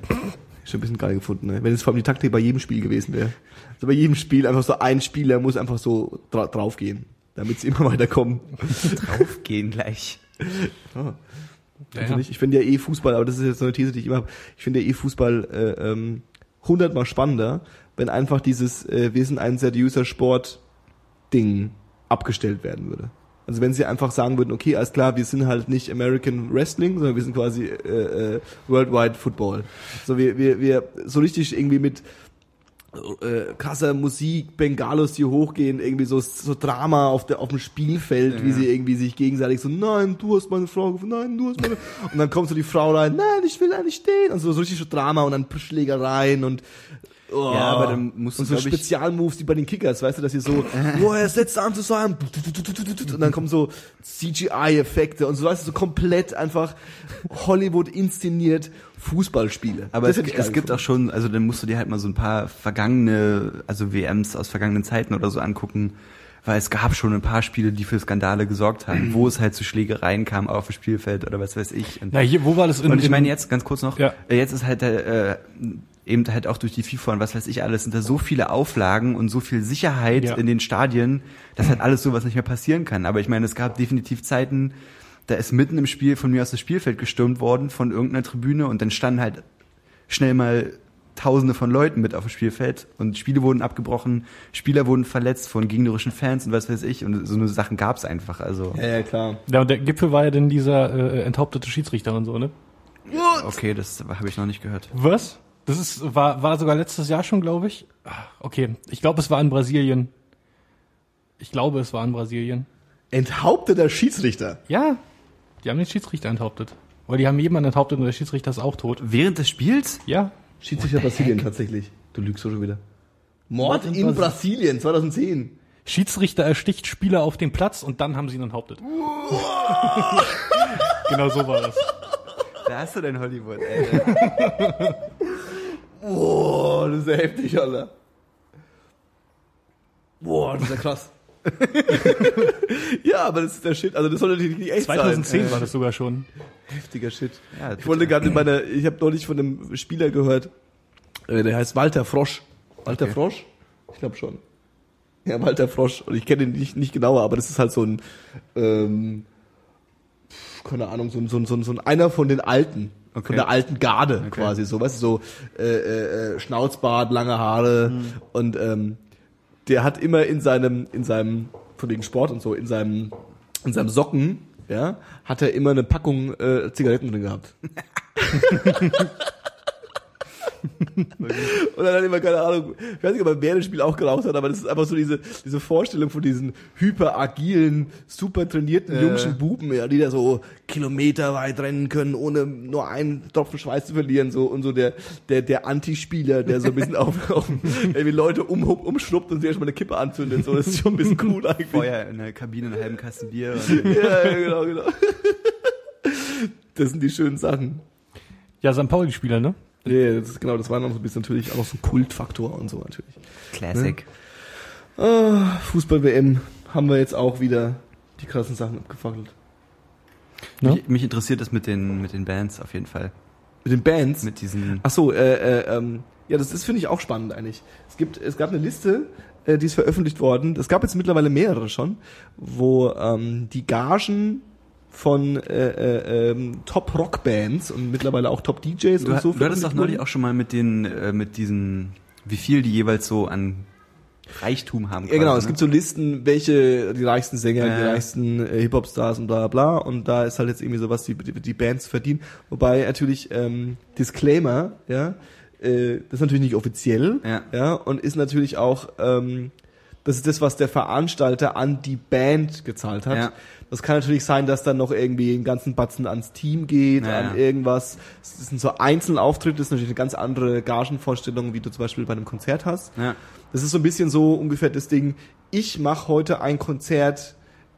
Schon ein bisschen geil gefunden, ne? Wenn es vor allem die Taktik bei jedem Spiel gewesen wäre. Also bei jedem Spiel einfach so ein Spieler muss einfach so dra draufgehen, damit sie immer weiterkommen. draufgehen gleich. Also nicht. Ich finde ja eh Fußball, aber das ist jetzt so eine These, die ich immer habe. Ich finde ja eh Fußball äh, ähm, hundertmal spannender, wenn einfach dieses äh, Wir sind ein seriöser Sport-Ding abgestellt werden würde. Also wenn sie einfach sagen würden, okay, alles klar, wir sind halt nicht American Wrestling, sondern wir sind quasi äh, äh, Worldwide Football. So wir, wir, wir so richtig irgendwie mit äh, krasser Musik, Bengalos, die hochgehen, irgendwie so, so Drama auf, der, auf dem Spielfeld, wie sie irgendwie sich gegenseitig so, nein, du hast meine Frau gefunden, nein, du hast meine... Und dann kommt so die Frau rein, nein, ich will eigentlich stehen. Und so, so richtig so Drama und dann Schlägereien und Oh. Ja, aber dann musst du, und so Spezialmoves, die bei den Kickers, weißt du, dass sie so, boah, er ist letzter an zu sein, und dann kommen so CGI-Effekte und so, weißt du, so komplett einfach Hollywood inszeniert Fußballspiele. Aber Das es, es gibt auch schon, also dann musst du dir halt mal so ein paar vergangene, also WMs aus vergangenen Zeiten oder so angucken, weil es gab schon ein paar Spiele, die für Skandale gesorgt haben, wo es halt zu Schlägereien kam auf dem Spielfeld oder was weiß ich. Und, Na, hier, wo war das in, und ich in- meine jetzt, ganz kurz noch, Ja. äh, jetzt ist halt äh, eben halt auch durch die FIFA und was weiß ich alles, sind da so viele Auflagen und so viel Sicherheit Ja. in den Stadien, dass halt alles sowas nicht mehr passieren kann. Aber ich meine, es gab definitiv Zeiten, da ist mitten im Spiel von mir aus das Spielfeld gestürmt worden von irgendeiner Tribüne und dann standen halt schnell mal Tausende von Leuten mit auf dem Spielfeld und Spiele wurden abgebrochen, Spieler wurden verletzt von gegnerischen Fans und was weiß ich und so eine Sachen gab's einfach. Also Ja, ja, klar. Ja, und der Gipfel war ja dann dieser äh, enthauptete Schiedsrichter und so, ne? okay, das habe ich noch nicht gehört. Was? Das ist, war, war sogar letztes Jahr schon, glaube ich. Ah, Okay, ich glaube, es war in Brasilien. Ich glaube, es war in Brasilien. Enthaupteter Schiedsrichter. Ja, die haben den Schiedsrichter enthauptet. Oder die haben jemanden enthauptet und der Schiedsrichter ist auch tot. Während des Spiels? Ja, Schiedsrichter Brasilien tatsächlich. Du lügst so schon wieder. Mord Mord in in Brasilien 2010. Schiedsrichter ersticht Spieler auf dem Platz und dann haben sie ihn enthauptet. genau so war das. Da hast du dein Hollywood, ey. Boah, das ist ja heftig, Alter. Boah, das ist ja krass. ja, aber das ist der Shit. Also das soll natürlich nicht echt 2010 sein. war das sogar schon. Heftiger Shit. Ja, ich wollte gerade in meiner, ich habe neulich von einem Spieler gehört, äh, der heißt Walter Frosch. Walter Okay. Frosch? Ich glaube schon. Ja, Walter Frosch. Und ich kenne ihn nicht, nicht genauer, aber das ist halt so ein, ähm, keine Ahnung, so ein, so ein, so ein, so ein einer von den Alten. Okay. Von der alten Garde Okay. quasi, so, weißt du, so äh, äh, äh, Schnauzbart, lange Haare und ähm, der hat immer in seinem, in seinem, von wegen Sport und so, in seinem, in seinem Socken, ja, hat er immer eine Packung äh, Zigaretten drin gehabt. und dann hat er immer, keine Ahnung, ich weiß nicht, ob er während Spiel auch geraucht hat, aber das ist einfach so diese, diese Vorstellung von diesen hyperagilen, super trainierten Äh. jungschen Buben, ja, die da so kilometerweit rennen können, ohne nur einen Tropfen Schweiß zu verlieren, so, und so der, der, der Antispieler, der so ein bisschen auf, auf irgendwie Leute um, umschrubbt und sich erstmal eine Kippe anzündet, so, das ist schon ein bisschen cool eigentlich. Vorher in der Kabine einen halben Kasten Bier. Ja, genau, genau. Das sind die schönen Sachen. Ja, St. Pauli-Spieler, ne? Nee, das ist genau, das war noch so ein bisschen natürlich auch noch so ein Kultfaktor und so natürlich. Classic. Ah, Fußball-WM haben wir jetzt auch wieder die krassen Sachen abgefackelt. Ne? Mich, mich interessiert das mit den, mit den Bands auf jeden Fall. Mit den Bands. Mit diesen. Ach so, äh, äh, ähm, ja, das, das finde ich auch spannend eigentlich. Es gibt, es gab eine Liste, äh, die ist veröffentlicht worden. Es gab jetzt mittlerweile mehrere schon, wo ähm, die Gagen von äh, äh, ähm, Top-Rock-Bands und mittlerweile auch Top-DJs Du, und so du hattest doch neulich auch schon mal mit den, äh, mit diesen, wie viel die jeweils so an Reichtum haben. Ja, genau, quasi, es ne? gibt so Listen, welche die reichsten Sänger, die Ja. reichsten äh, Hip-Hop-Stars und bla bla und da ist halt jetzt irgendwie so was, die, die, die Bands verdienen. Wobei natürlich, ähm, Disclaimer, ja, äh, das ist natürlich nicht offiziell, Ja. ja, und ist natürlich auch, ähm, das ist das, was der Veranstalter an die Band gezahlt hat. Ja. Das kann natürlich sein, dass dann noch irgendwie einen ganzen Batzen ans Team geht, Ja, an irgendwas. Das sind so einzelne Auftritte, das ist natürlich eine ganz andere Gagenvorstellung, wie du zum Beispiel bei einem Konzert hast. Ja. Das ist so ein bisschen so ungefähr das Ding, ich mache heute ein Konzert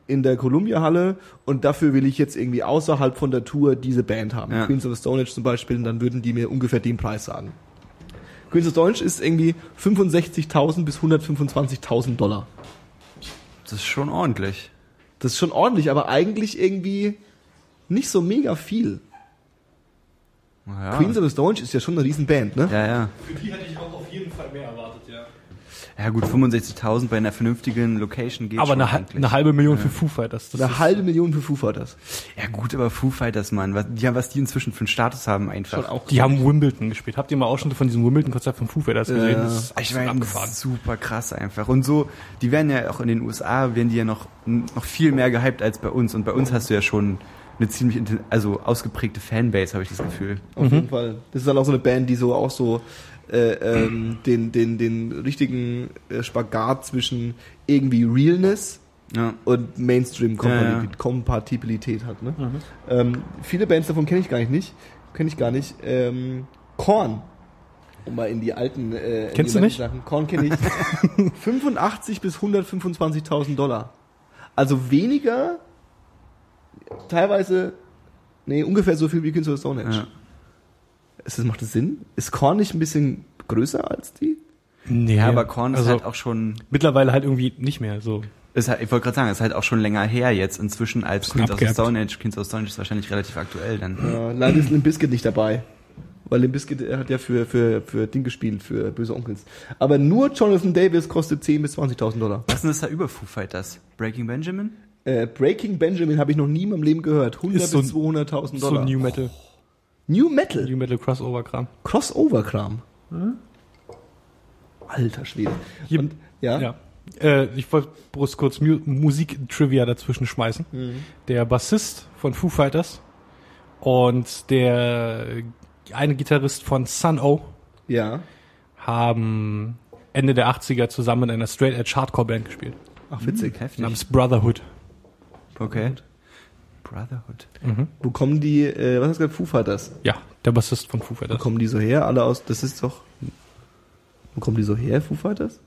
in der Columbia Halle und dafür will ich jetzt irgendwie außerhalb von der Tour diese Band haben. Ja. Queens of the Stone Age zum Beispiel, und dann würden die mir ungefähr den Preis sagen. Queens of the Stone Age ist irgendwie 65.000 bis 125.000 Dollar. Das ist schon ordentlich. Das ist schon ordentlich, aber eigentlich irgendwie nicht so mega viel. Ja. Queens of the Stone Age ist ja schon eine riesen Band, ne? ja, ja. Für die hätte ich auch auf jeden Fall mehr erwartet, ja. Ja gut, 65.000 bei einer vernünftigen Location geht Aber schon eine, eigentlich. eine halbe Million für Foo Fighters. Das Eine ist- halbe Million für Foo Fighters. Ja gut, aber Foo Fighters, Mann, was, ja, was die inzwischen für einen Status haben einfach. Schon auch. Die haben Wimbledon gespielt. Habt ihr mal Ausschnitte von diesem Wimbledon-Konzert von Foo Fighters gesehen? Ja. Das ist Ich meine, abgefahren. super krass einfach. Und so, die werden ja auch in den USA, werden die ja noch, noch viel mehr gehypt als bei uns. Und bei uns hast du ja schon eine ziemlich, also ausgeprägte Fanbase, habe ich das Gefühl. Auf jeden Fall. Das ist dann auch so eine Band, die so auch so äh, ähm, den, den, den richtigen äh, Spagat zwischen irgendwie Realness Ja. und Mainstream Ja, hat. Ne? Ähm, viele Bands davon kenne ich gar nicht, kenne ich gar nicht. Ähm, Korn. Um mal in die alten äh, Kennst die du nicht? Sachen. Korn kenne ich. 85 bis 125.000 Dollar. Also weniger, teilweise, nee, ungefähr so viel wie Kings of the Stone Age. Ja. Ist das, macht das Sinn? Ist Korn nicht ein bisschen größer als die? Nee, Ja, aber Korn ist also halt auch schon, mittlerweile halt irgendwie nicht mehr so. ist halt, ich wollte gerade sagen, ist halt auch schon länger her jetzt inzwischen als Queens of the. Stone Age. Queens of the Stone Age ist wahrscheinlich relativ aktuell dann. Äh, leider ist Limp Bizkit nicht dabei. Weil Limp Bizkit er hat ja für, für, für Ding gespielt, für Böse Onkels. Aber nur Jonathan Davis kostet 10.000 bis 20.000 Dollar. Was ist denn das da über Foo Fighters? Breaking Benjamin? Äh, Breaking Benjamin habe ich noch nie in meinem Leben gehört. 100 Ist so bis ein- 200.000 So Dollar. New Metal, New Metal? New Metal Crossover Kram. Crossover-Kram. Alter Schwede. Hier- Und, ja? Ja. Äh, ich wollte bloß kurz Mu Musik-Trivia dazwischen schmeißen. Der Bassist von Foo Fighters und der eine Gitarrist von Sun O Ja. haben Ende der 80er zusammen in einer Straight Edge Hardcore Band gespielt. Ach, witzig. Heftig. Namens Brotherhood. Okay. Brotherhood. Wo kommen die, äh, was hast du gesagt, Foo Fighters? Ja, der Bassist von Foo Wo Fighters. kommen die so her? Alle aus, das ist doch, wo kommen die so her, Foo Fighters?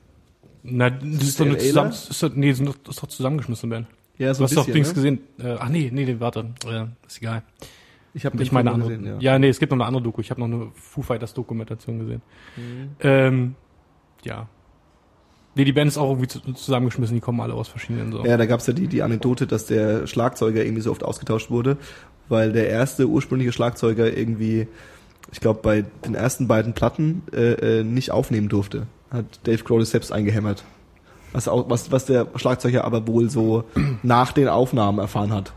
Na, das ist doch eine zusammen, ist doch, nee, ist doch- ist doch zusammengeschmissen Band. Ja, Du hast doch Dings ne? gesehen. Äh, ach nee, nee, warte. Äh, ist egal. Ich habe Ich meine eine andere. gesehen, ja. ja. nee, es gibt noch eine andere Doku. Ich habe noch eine Foo Fighters Dokumentation gesehen. Mhm. Ähm, ja. Nee, die Band ist auch irgendwie zu- zusammengeschmissen. Die kommen alle aus verschiedenen so. Ja, da gab's ja die, die Anekdote, dass der Schlagzeuger irgendwie so oft ausgetauscht wurde, weil der erste ursprüngliche Schlagzeuger irgendwie, ich glaube, bei den ersten beiden Platten äh, äh, nicht aufnehmen durfte. Hat Dave Grohl das selbst eingehämmert. Was, auch, was, was der Schlagzeuger aber wohl so nach den Aufnahmen erfahren hat.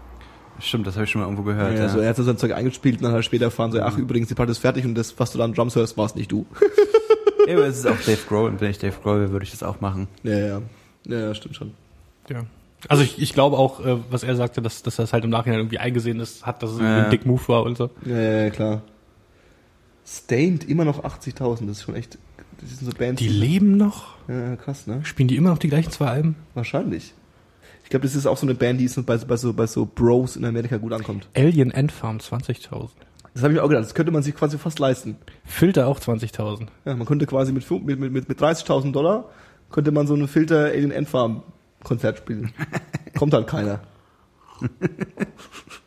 Stimmt, das habe ich schon mal irgendwo gehört. Ja, Ja, so, er hat so sein Zeug eingespielt und dann hat er später erfahren, so, ach übrigens, die Platte ist fertig und das, was du da an Drums hörst, warst nicht du. ja aber es ist auch Dave Grohl und wenn ich Dave Grohl wäre, würde ich das auch machen. Ja, ja. Ja, ja, stimmt schon. Ja. Also ich, ich glaube auch, äh, was er sagte, dass, dass er es halt im Nachhinein irgendwie eingesehen ist, hat, dass es Ja. ein Dick Move war und so. Ja, ja, ja, klar. Stained immer noch 80.000, das ist schon echt, das sind so Bands. Die leben noch? Ja, krass, ne? Spielen die immer noch die gleichen zwei Alben? Wahrscheinlich. Ich glaube, das ist auch so eine Band, die ist bei, bei, so, bei so Bros in Amerika gut ankommt. Alien Endfarm 20.000. Das habe ich mir auch gedacht, das könnte man sich quasi fast leisten. Filter auch 20.000. Ja, man könnte quasi mit, mit, mit, mit mit 30.000 Dollar, könnte man so eine Filter Alien Endfarm Konzert spielen. Kommt halt keiner.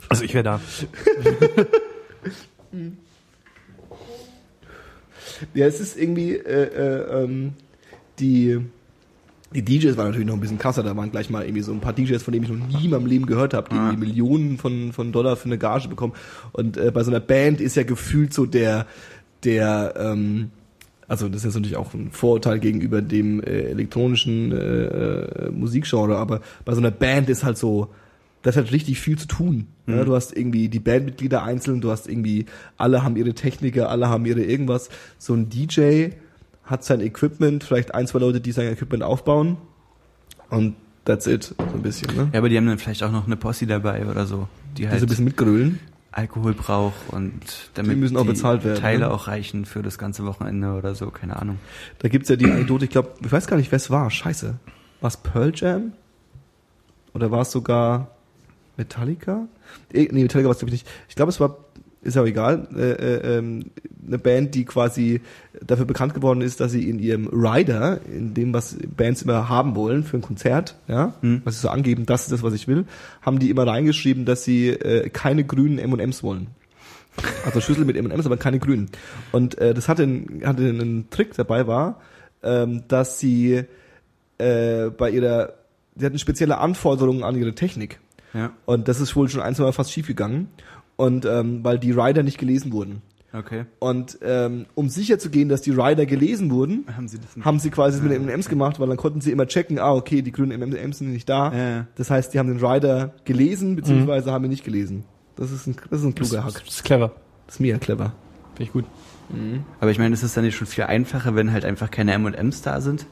Also ich wäre da. Ja, es ist irgendwie, äh, äh, ähm, die, die DJs waren natürlich noch ein bisschen krasser, da waren gleich mal irgendwie so ein paar DJs, von denen ich noch nie in meinem Leben gehört habe, die Ah. Millionen von, von Dollar für eine Gage bekommen. Und äh, bei so einer Band ist ja gefühlt so der, der, ähm, also das ist jetzt natürlich auch ein Vorurteil gegenüber dem äh, elektronischen äh, äh, Musikgenre, aber bei so einer Band ist halt so, das hat richtig viel zu tun. Ja, du hast irgendwie die Bandmitglieder einzeln, du hast irgendwie, alle haben ihre Techniker, alle haben ihre irgendwas. So ein DJ hat sein Equipment, vielleicht ein, zwei Leute, die sein Equipment aufbauen und that's it, so ein bisschen, ne? Ja, aber die haben dann vielleicht auch noch eine Posse dabei oder so, die Die halt so ein bisschen mitgrölen. Alkohol braucht und damit Die müssen auch bezahlt werden, Teile ne? auch reichen für das ganze Wochenende oder so, keine Ahnung. Da gibt's ja die Anekdote, ich glaube, ich weiß gar nicht, wer es war, scheiße. War es Pearl Jam? Oder war es sogar Metallica? Eh, Nee, Metallica war es glaube ich nicht. Ich glaube, es war, ist ja auch egal, äh, äh, ähm, eine Band, die quasi dafür bekannt geworden ist, dass sie in ihrem Rider, in dem, was Bands immer haben wollen für ein Konzert, ja, Hm. was sie so angeben, das ist das, was ich will, haben die immer reingeschrieben, dass sie äh, keine grünen M&M's wollen. Also Schüssel mit M&M's, aber keine grünen. Und äh, das hatte, einen- hatte einen Trick dabei war, ähm, dass sie äh, bei ihrer, sie hatten spezielle Anforderungen an ihre Technik. Ja, Und das ist wohl schon ein, zwei Mal fast schief gegangen. Und ähm, weil die Rider nicht gelesen wurden. okay. Und ähm, um sicher zu gehen, dass die Rider gelesen wurden, Haben sie das haben sie quasi mit den M&M's gemacht, weil dann konnten sie immer checken, ah, okay, die grünen M&M's sind nicht da. Ja, ja. Das heißt, die haben den Rider gelesen, beziehungsweise haben ihn nicht gelesen. Das ist ein, das ist ein kluger Das, Hack. das ist clever. Das ist mega clever. Finde ich gut. Aber ich meine, ist es dann nicht schon viel einfacher, wenn halt einfach keine M&M's da sind?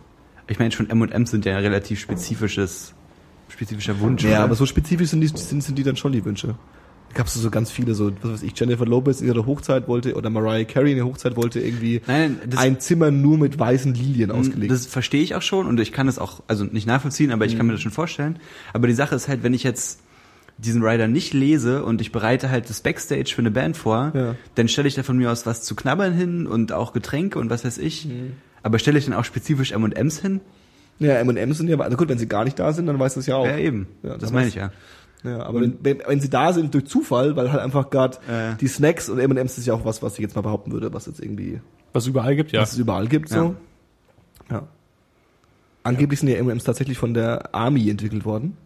Ich meine, schon M&M's sind ja ein relativ spezifisches, spezifischer Wunsch. Ja, oder? aber so spezifisch sind die, sind, sind die dann schon die Wünsche. Da gab es so ganz viele, so, was weiß ich, Jennifer Lopez in ihrer Hochzeit wollte, oder Mariah Carey in ihrer Hochzeit wollte irgendwie Nein, das, ein Zimmer nur mit weißen Lilien ausgelegt. das verstehe ich auch schon und ich kann es auch, also nicht nachvollziehen, aber ich kann mir das schon vorstellen. Aber die Sache ist halt, wenn ich jetzt diesen Rider nicht lese und ich bereite halt das Backstage für eine Band vor, Ja. dann stelle ich da von mir aus was zu knabbern hin und auch Getränke und was weiß ich. Mhm. Aber stelle ich dann auch spezifisch M&M's hin? Ja, M&M's sind ja, also gut, wenn sie gar nicht da sind, dann weiß das ja auch. Ja, eben. Ja, das meine weiß- ich ja. Ja, aber wenn, wenn, wenn sie da sind durch Zufall, weil halt einfach gerade Äh. die Snacks und M&M's ist ja auch was, was ich jetzt mal behaupten würde, was jetzt irgendwie, Was es überall gibt, ja. was es überall gibt, so. Ja. Angeblich sind ja M&M's tatsächlich von der Army entwickelt worden,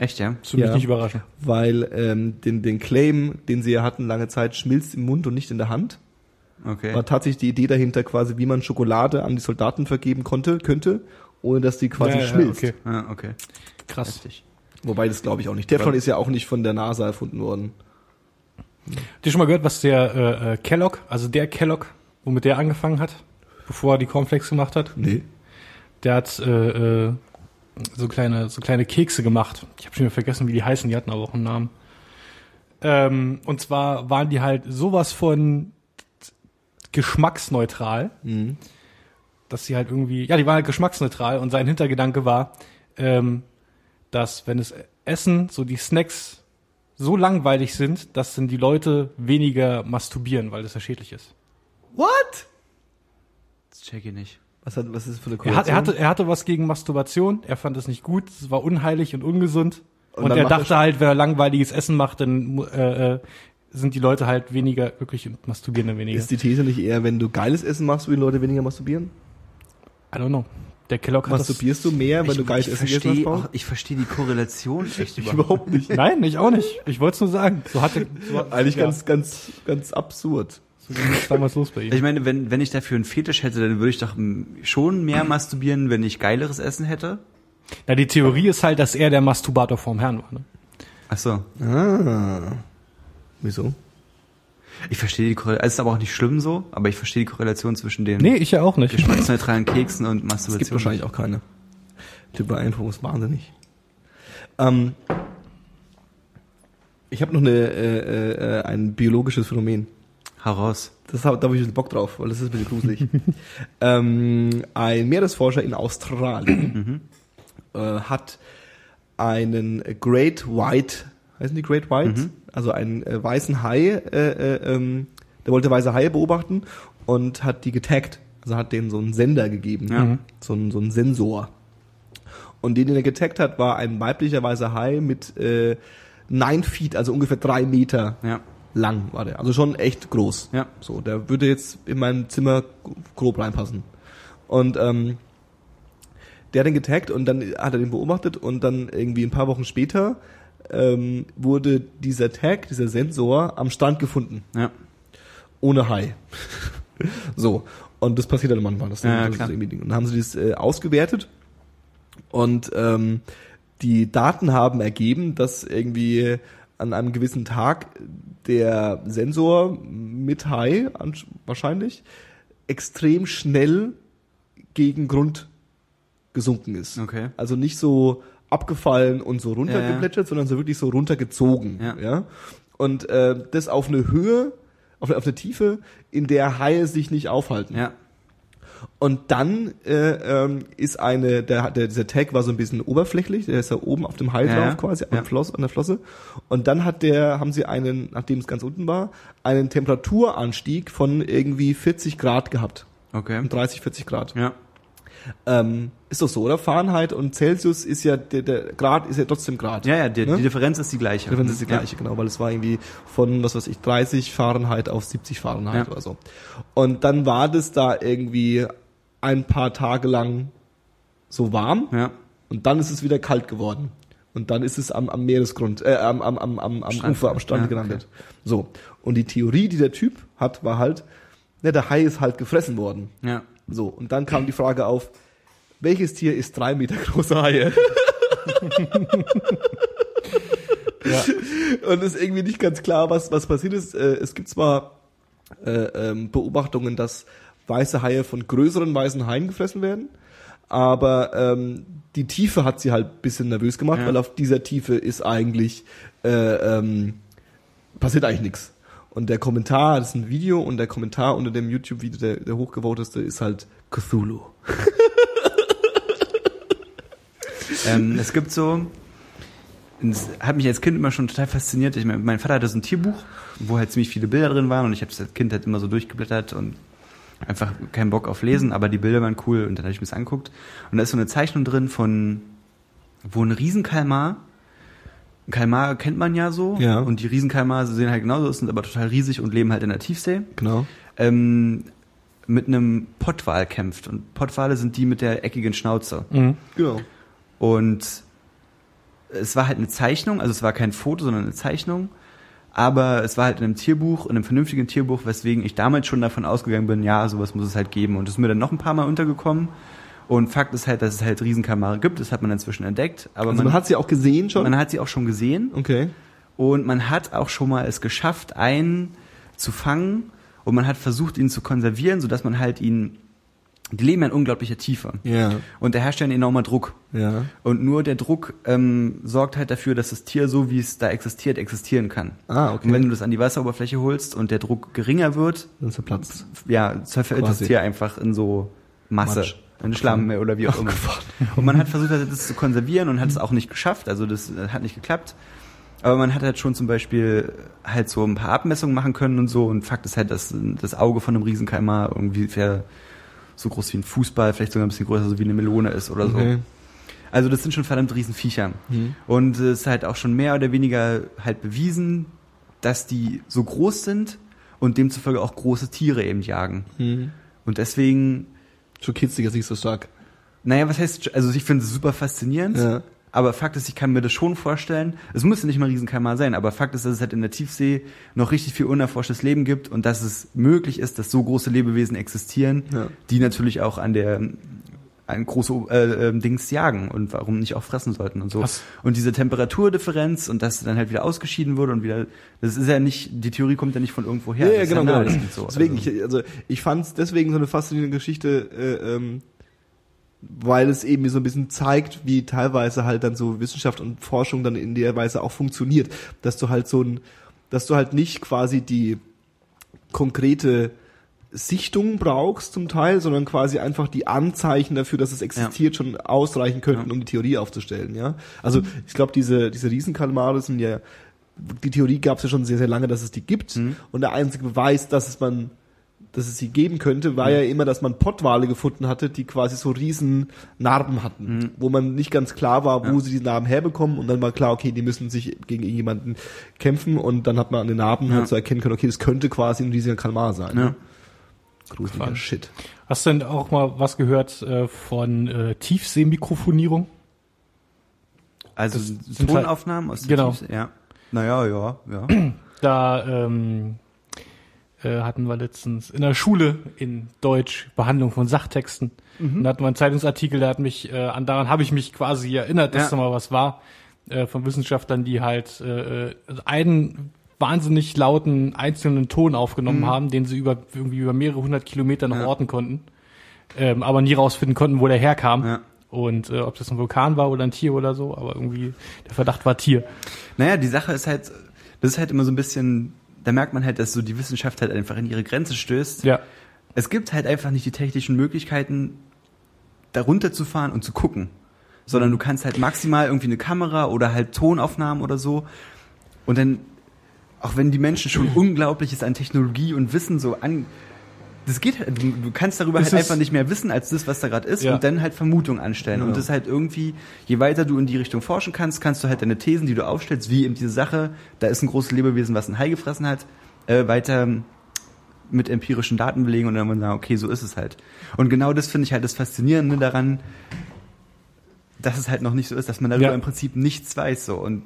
Echt, ja? Das würde mich Ja. nicht überraschen. weil ähm, den, den Claim, den sie ja hatten lange Zeit, schmilzt im Mund und nicht in der Hand, Okay. war tatsächlich die Idee dahinter quasi, wie man Schokolade an die Soldaten vergeben konnte, könnte, ohne dass die quasi Ja, ja, schmilzt. okay. Ah, okay. Krass. Heftig. Wobei das glaube ich auch nicht. Teflon ist ja auch nicht von der NASA erfunden worden. Habt ihr schon mal gehört, was der äh, äh, Kellogg, also der Kellogg, womit der angefangen hat, bevor er die Cornflakes gemacht hat? Nee. Der hat äh, äh, so kleine so kleine Kekse gemacht. Ich habe schon wieder vergessen, wie die heißen. Die hatten aber auch einen Namen. Ähm, und zwar waren die halt sowas von geschmacksneutral, Mhm. dass sie halt irgendwie, ja, die waren halt geschmacksneutral und sein Hintergedanke war, ähm, dass wenn es Essen, so die Snacks so langweilig sind, dass dann die Leute weniger masturbieren, weil das ja schädlich ist. What? Das check ich nicht. Was, hat, was ist das für eine Er, hat, er, hatte, er hatte was gegen Masturbation, er fand es nicht gut, es war unheilig und ungesund. Und Und, er er dachte halt, wenn er langweiliges Essen macht, dann äh, äh, sind die Leute halt weniger glücklich und masturbieren dann weniger. Ist die These nicht eher, wenn du geiles Essen machst, würden Leute weniger masturbieren? I don't know. Der Kellogg hat das... Masturbierst du mehr, wenn du geiles ich Essen gegessen hast, verstehe Paul? auch, ich verstehe die Korrelation echt Ich überhaupt. überhaupt nicht. Nein, ich auch nicht. Ich wollte es nur sagen. So hatte so, Eigentlich ja, ganz, ganz, ganz absurd. So ging es damals los bei ihm. Ich meine, wenn, wenn ich dafür einen Fetisch hätte, dann würde ich doch mm, schon mehr masturbieren, wenn ich geileres Essen hätte. Na, die Theorie ist halt, dass er der Masturbator vorm Herrn war. Ne? Ach so. Ah. Wieso? Ich verstehe die Korrelation. Es ist aber auch nicht schlimm so, aber ich verstehe die Korrelation zwischen den Nee, ich ja auch nicht. geschmacksneutralen Keksen und Es Masturbation. gibt wahrscheinlich auch keine. Die Beeinflussung ist wahnsinnig. Ähm, ich habe noch eine, äh, äh, ein biologisches Phänomen. Heraus. Das hab, da habe ich Bock drauf, weil das ist ein bisschen gruselig. ähm, ein Meeresforscher in Australien äh, hat einen Great White, heißen die Great White? Also einen äh, weißen Hai, äh, äh, ähm, der wollte weiße Haie beobachten und hat die getaggt. Also hat denen so einen Sender gegeben, Ja. so, einen, so einen Sensor. Und den, den er getaggt hat, war ein weiblicher weißer Hai mit äh, nine Feet, also ungefähr drei Meter Ja. lang war der. Also schon echt groß. Ja. So, der würde jetzt in mein Zimmer grob reinpassen. Und ähm, der hat den getaggt und dann hat er den beobachtet und dann irgendwie ein paar Wochen später ähm, wurde dieser Tag, dieser Sensor am Strand gefunden. Ja. Ohne Hai. so. Und das passiert dann manchmal. Das, Ja, das klar. ist. Und dann haben sie das äh, ausgewertet und ähm, die Daten haben ergeben, dass irgendwie an einem gewissen Tag der Sensor mit Hai ansch- wahrscheinlich extrem schnell gegen Grund gesunken ist. Okay. Also nicht so abgefallen und so runtergeplätschert, sondern so wirklich so runtergezogen. Ja. Und äh, das auf eine Höhe, auf eine, auf eine Tiefe, in der Haie sich nicht aufhalten. Ja. Und dann äh, ähm, ist eine, der, der, dieser Tag war so ein bisschen oberflächlich, der ist ja oben auf dem Hai Ja, drauf quasi, Ja. Floss, an der Flosse. Und dann hat der, haben sie einen, nachdem es ganz unten war, einen Temperaturanstieg von irgendwie 40 Grad gehabt. Okay. 30, 40 Grad. Ja. Ähm, ist doch so, oder? Fahrenheit und Celsius ist ja, der, der Grad ist ja trotzdem Grad. Ja, ja, die, Ne? die Differenz ist die gleiche. Die Differenz ist die gleiche, genau, weil es war irgendwie von, was weiß ich, 30 Fahrenheit auf 70 Fahrenheit Ja. oder so. Und dann war das da irgendwie ein paar Tage lang so warm Ja. und dann ist es wieder kalt geworden. Und dann ist es am, am Meeresgrund, äh, am, am, am, am, am Strand. Ufer, am Strand Ja, gelandet. So. Und die Theorie, die der Typ hat, war halt, ne, der Hai ist halt gefressen worden. Ja. So. Und dann kam die Frage auf, welches Tier ist drei Meter große Haie? Ja. Und es ist irgendwie nicht ganz klar, was, was passiert ist. Äh, Es gibt zwar äh, ähm, Beobachtungen, dass weiße Haie von größeren weißen Haien gefressen werden, aber ähm, die Tiefe hat sie halt ein bisschen nervös gemacht, Ja. weil auf dieser Tiefe ist eigentlich äh, ähm, passiert eigentlich nichts. Und der Kommentar, das ist ein Video und der Kommentar unter dem YouTube-Video, der, der hochgevoteste, ist halt Cthulhu. Ähm, es gibt so, es hat mich als Kind immer schon total fasziniert. Ich mein, mein Vater hatte so ein Tierbuch, wo halt ziemlich viele Bilder drin waren und ich habe als Kind halt immer so durchgeblättert und einfach keinen Bock auf Lesen, aber die Bilder waren cool und dann habe ich mir das angeguckt. Und da ist so eine Zeichnung drin von, wo ein Riesenkalmar, ein Kalmar kennt man ja so, Ja. und die Riesenkalmar sehen halt genauso aus, sind aber total riesig und leben halt in der Tiefsee, Genau. ähm, mit einem Pottwal kämpft. Und Pottwale sind die mit der eckigen Schnauze. Mhm. Genau. Und es war halt eine Zeichnung, also es war kein Foto, sondern eine Zeichnung. Aber es war halt in einem Tierbuch, in einem vernünftigen Tierbuch, weswegen ich damals schon davon ausgegangen bin, ja, sowas muss es halt geben. Und es ist mir dann noch ein paar Mal untergekommen. Und Fakt ist halt, dass es halt Riesenkalmare gibt. Das hat man inzwischen entdeckt. Aber Also man, hat sie auch gesehen schon. man hat sie auch schon gesehen. okay. Und man hat auch schon mal es geschafft, einen zu fangen. Und man hat versucht, ihn zu konservieren, sodass man halt ihn, die leben ja in unglaublicher Tiefe. Ja. Und da herrscht ja ein enormer Druck. Ja. Und nur der Druck ähm, sorgt halt dafür, dass das Tier so, wie es da existiert, existieren kann. Ah, okay. Und wenn du das an die Wasseroberfläche holst und der Druck geringer wird, Dann Platz. ja, zerfällt Quasi. das Tier einfach in so Masse. Matsch. In Schlamm oder wie auch immer. Und man hat versucht, das zu konservieren und hat es auch nicht geschafft. Also das äh, hat nicht geklappt. Aber man hat halt schon zum Beispiel halt so ein paar Abmessungen machen können und so. Und Fakt ist halt, dass das Auge von einem Riesenkalmar irgendwie so groß wie ein Fußball, vielleicht sogar ein bisschen größer, so wie eine Melone ist oder so. Okay. Also das sind schon verdammt Riesenviecher. Mhm. Und es ist halt auch schon mehr oder weniger halt bewiesen, dass die so groß sind und demzufolge auch große Tiere eben jagen. Mhm. Und deswegen, Dich jetzt nicht so stark. naja, was heißt, also ich finde es super faszinierend. Ja. Aber Fakt ist, ich kann mir das schon vorstellen. Es muss ja nicht mal ein Riesenkalmar sein, aber Fakt ist, dass es halt in der Tiefsee noch richtig viel unerforschtes Leben gibt und dass es möglich ist, dass so große Lebewesen existieren, Ja. die natürlich auch an der an große äh, äh, Dings jagen und warum nicht auch fressen sollten und so. Was? Und diese Temperaturdifferenz und dass dann halt wieder ausgeschieden wurde und wieder, das ist ja nicht, die Theorie kommt ja nicht von irgendwo her. Ja, ja, genau, genau. naheliegend So. Deswegen, also, ich, also ich fand es deswegen so eine faszinierende Geschichte, äh, ähm, weil es eben so ein bisschen zeigt, wie teilweise halt dann so Wissenschaft und Forschung dann in der Weise auch funktioniert, dass du halt so ein, dass du halt nicht quasi die konkrete Sichtung brauchst zum Teil, sondern quasi einfach die Anzeichen dafür, dass es existiert, schon ausreichen könnten, Ja. um die Theorie aufzustellen, ja. Also ich glaube, diese, diese Riesenkalmare sind ja, die Theorie gab es ja schon sehr, sehr lange, dass es die gibt. Mhm. Und der einzige Beweis, dass es man, dass es sie geben könnte, Mhm. war ja immer, dass man Pottwale gefunden hatte, die quasi so riesen Narben hatten, Mhm. wo man nicht ganz klar war, wo Ja. sie die Narben herbekommen. Und dann war klar, okay, die müssen sich gegen irgendjemanden kämpfen. Und dann hat man an den Narben Ja. halt so erkennen können, okay, das könnte quasi ein riesiger Kalmar sein. ja. Gruseliger Spannend. Shit. Hast du denn auch mal was gehört äh, von äh, Tiefseemikrofonierung? Also Das sind halt- Tonaufnahmen aus der Genau. Tiefsee, ja. Naja, ja, ja. Da ähm, äh, hatten wir letztens in der Schule in Deutsch Behandlung von Sachtexten. Und da hatten wir einen Zeitungsartikel, der hat mich, äh, an daran habe ich mich quasi erinnert, dass Ja. da mal was war, äh, von Wissenschaftlern, die halt äh, äh, einen wahnsinnig lauten einzelnen Ton aufgenommen haben, den sie über irgendwie über mehrere hundert Kilometer noch Ja. orten konnten, ähm, aber nie rausfinden konnten, wo der herkam. ja. Und äh, ob das ein Vulkan war oder ein Tier oder so, aber irgendwie der Verdacht war Tier. Naja, die Sache ist halt, das ist halt immer so ein bisschen, da merkt man halt, dass so die Wissenschaft halt einfach in ihre Grenze stößt. Ja. Es gibt halt einfach nicht die technischen Möglichkeiten, da runterzufahren und zu gucken. Sondern du kannst halt maximal irgendwie eine Kamera oder halt Tonaufnahmen oder so. Und dann, auch wenn die Menschen schon Unglaubliches an Technologie und Wissen so an, das geht halt, du, du kannst darüber Es halt einfach nicht mehr wissen als das, was da gerade ist Ja. und dann halt Vermutungen anstellen. Ja. Und das ist halt irgendwie, je weiter du in die Richtung forschen kannst, kannst du halt deine Thesen, die du aufstellst, wie eben diese Sache, da ist ein großes Lebewesen, was ein Hai gefressen hat, äh, weiter mit empirischen Daten belegen und dann sagen, okay, so ist es halt. Und genau das finde ich halt das Faszinierende daran, dass es halt noch nicht so ist, dass man darüber Ja. im Prinzip nichts weiß so und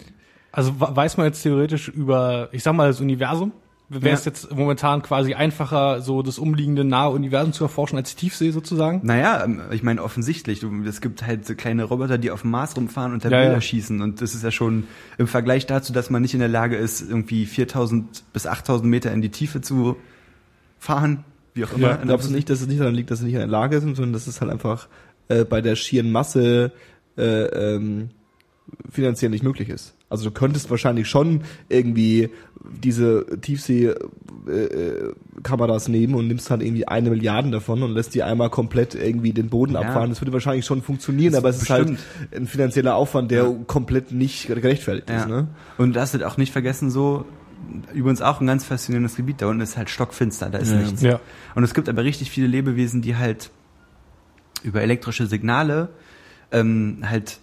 Also weiß man jetzt theoretisch über, ich sag mal, das Universum? Wäre es Ja. jetzt momentan quasi einfacher, so das umliegende nahe Universum zu erforschen als Tiefsee sozusagen? Naja, ähm, ich meine offensichtlich, du, es gibt halt so kleine Roboter, die auf dem Mars rumfahren und da Ja, Bilder ja. schießen und das ist ja schon im Vergleich dazu, dass man nicht in der Lage ist, irgendwie 4000 bis 8000 Meter in die Tiefe zu fahren, wie auch immer. Ja, Glaubst du nicht, dass es nicht daran liegt, dass sie nicht in der Lage sind, sondern dass es halt einfach äh, bei der schieren Masse äh, ähm, finanziell nicht möglich ist? Also du könntest wahrscheinlich schon irgendwie diese Tiefsee-Kameras nehmen und nimmst halt irgendwie eine Milliarde davon und lässt die einmal komplett irgendwie den Boden Ja. abfahren. Das würde wahrscheinlich schon funktionieren, Das aber es ist halt bestimmt. ein finanzieller Aufwand, der Ja. komplett nicht gerechtfertigt Ja. ist. Ne? Und das wird auch nicht vergessen, so, übrigens auch ein ganz faszinierendes Gebiet, da unten ist halt stockfinster, da ist Ja. nichts. Ja. Und es gibt aber richtig viele Lebewesen, die halt über elektrische Signale ähm, halt